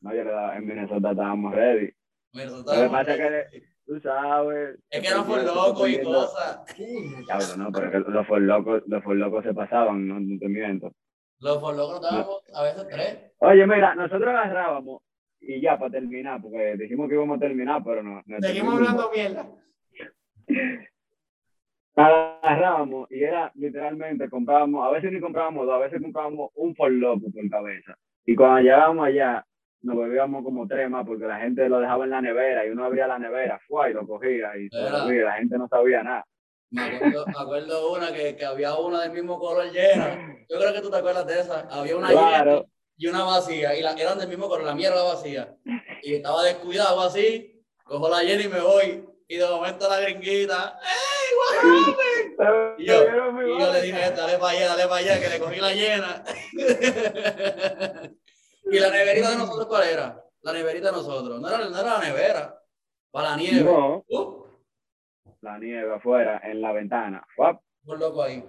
No, yo le daba, en Minnesota estábamos ready. Minnesota Lo que pasa es que tú sabes. Es que no fue loco y cosas. Claro, no, pero los fue locos, los fue locos se pasaban, no, no te miento. Los forlocos nos dábamos a veces tres. Oye, mira, nosotros agarrábamos y ya para terminar, porque dijimos que íbamos a terminar, pero no. no Seguimos hablando mierda. Agarrábamos y era literalmente, comprábamos, a veces ni comprábamos dos, a veces comprábamos un forloco por cabeza. Y cuando llegábamos allá, nos bebíamos como tres más porque la gente lo dejaba en la nevera y uno abría la nevera, fue y lo cogía y la gente no sabía nada. Me acuerdo, me acuerdo una que, que, había una del mismo color llena. Yo creo que tú te acuerdas de esa. Había una llena y una vacía. Y la, eran del mismo color, la mía era vacía. Y estaba descuidado así. Cojo la llena y me voy. Y de momento la gringuita, ¡Ey, what Y yo, y yo le dije, dale para allá, dale para allá, que le cogí la llena. y la neverita de nosotros, ¿cuál era? La neverita de nosotros. No era, no era la nevera. Para la nieve. No. Uh. La nieve afuera, en la ventana. ¡Fuap! Por loco ahí.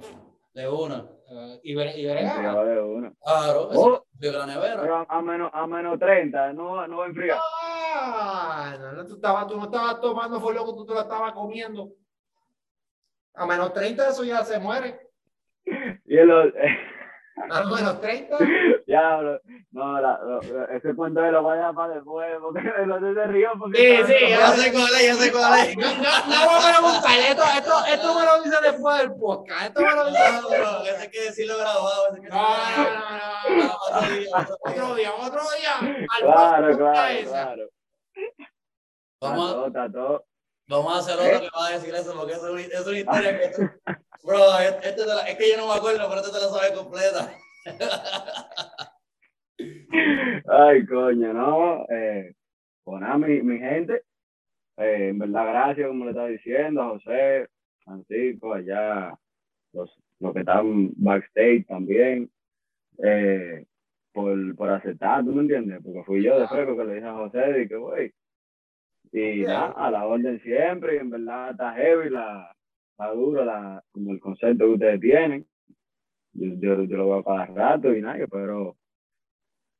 De una. Uh, y, y verga. de una. Claro, oh. de la nevera. Pero a, menos, a menos 30, no, no va a enfriar. Ah, no, tú, estabas, tú no estabas tomando fue loco, tú te lo estabas comiendo. A menos 30 eso ya se muere. Y el, a menos 30. Ya, no, la, ese cuento de lo vaya para después, porque no se río. Porque sí, sí, ya sé cuál es, ya sé cuál es. No, no, voy a preguntar, esto, esto, esto me lo dice después del podcast. Esto me lo dice. No, bro, ese hay que decirlo grabado. Ese que no, no, no, Otro día, otro día. Claro, claro, claro. Vamos, vamos a hacer otro que va a decir eso, porque es una, es una historia que. Bro, este, este la, es que yo no me acuerdo, pero este te la sabes completa. Ay, coño, no. Eh, nada, mi, mi gente, eh, en verdad, gracias, como le estaba diciendo, a José, Francisco, allá, los, los que están backstage también, eh, por, por aceptar, ¿tú me entiendes? Porque fui yo de fresco que le dije a José, y que, güey, y nada, a la orden siempre, y en verdad está heavy, la, está duro, la, como el concepto que ustedes tienen. Yo, yo, yo lo veo cada rato y nada, pero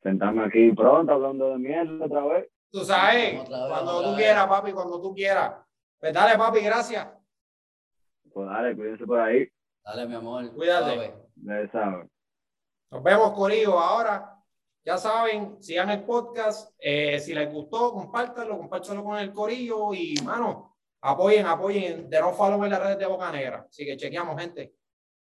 sentarme aquí pronto hablando de mierda otra vez. Tú sabes, cuando tú quieras, papi, cuando tú quieras. Pues dale, papi, gracias. Pues dale, cuídense por ahí. Dale, mi amor. Cuídate. Nos vemos, Corillo. Ahora, ya saben, sigan el podcast. Eh, si les gustó, compártanlo, compártanlo con el Corillo y, mano, apoyen, apoyen. De no follow en las redes de Boca Negra. Así que chequeamos, gente.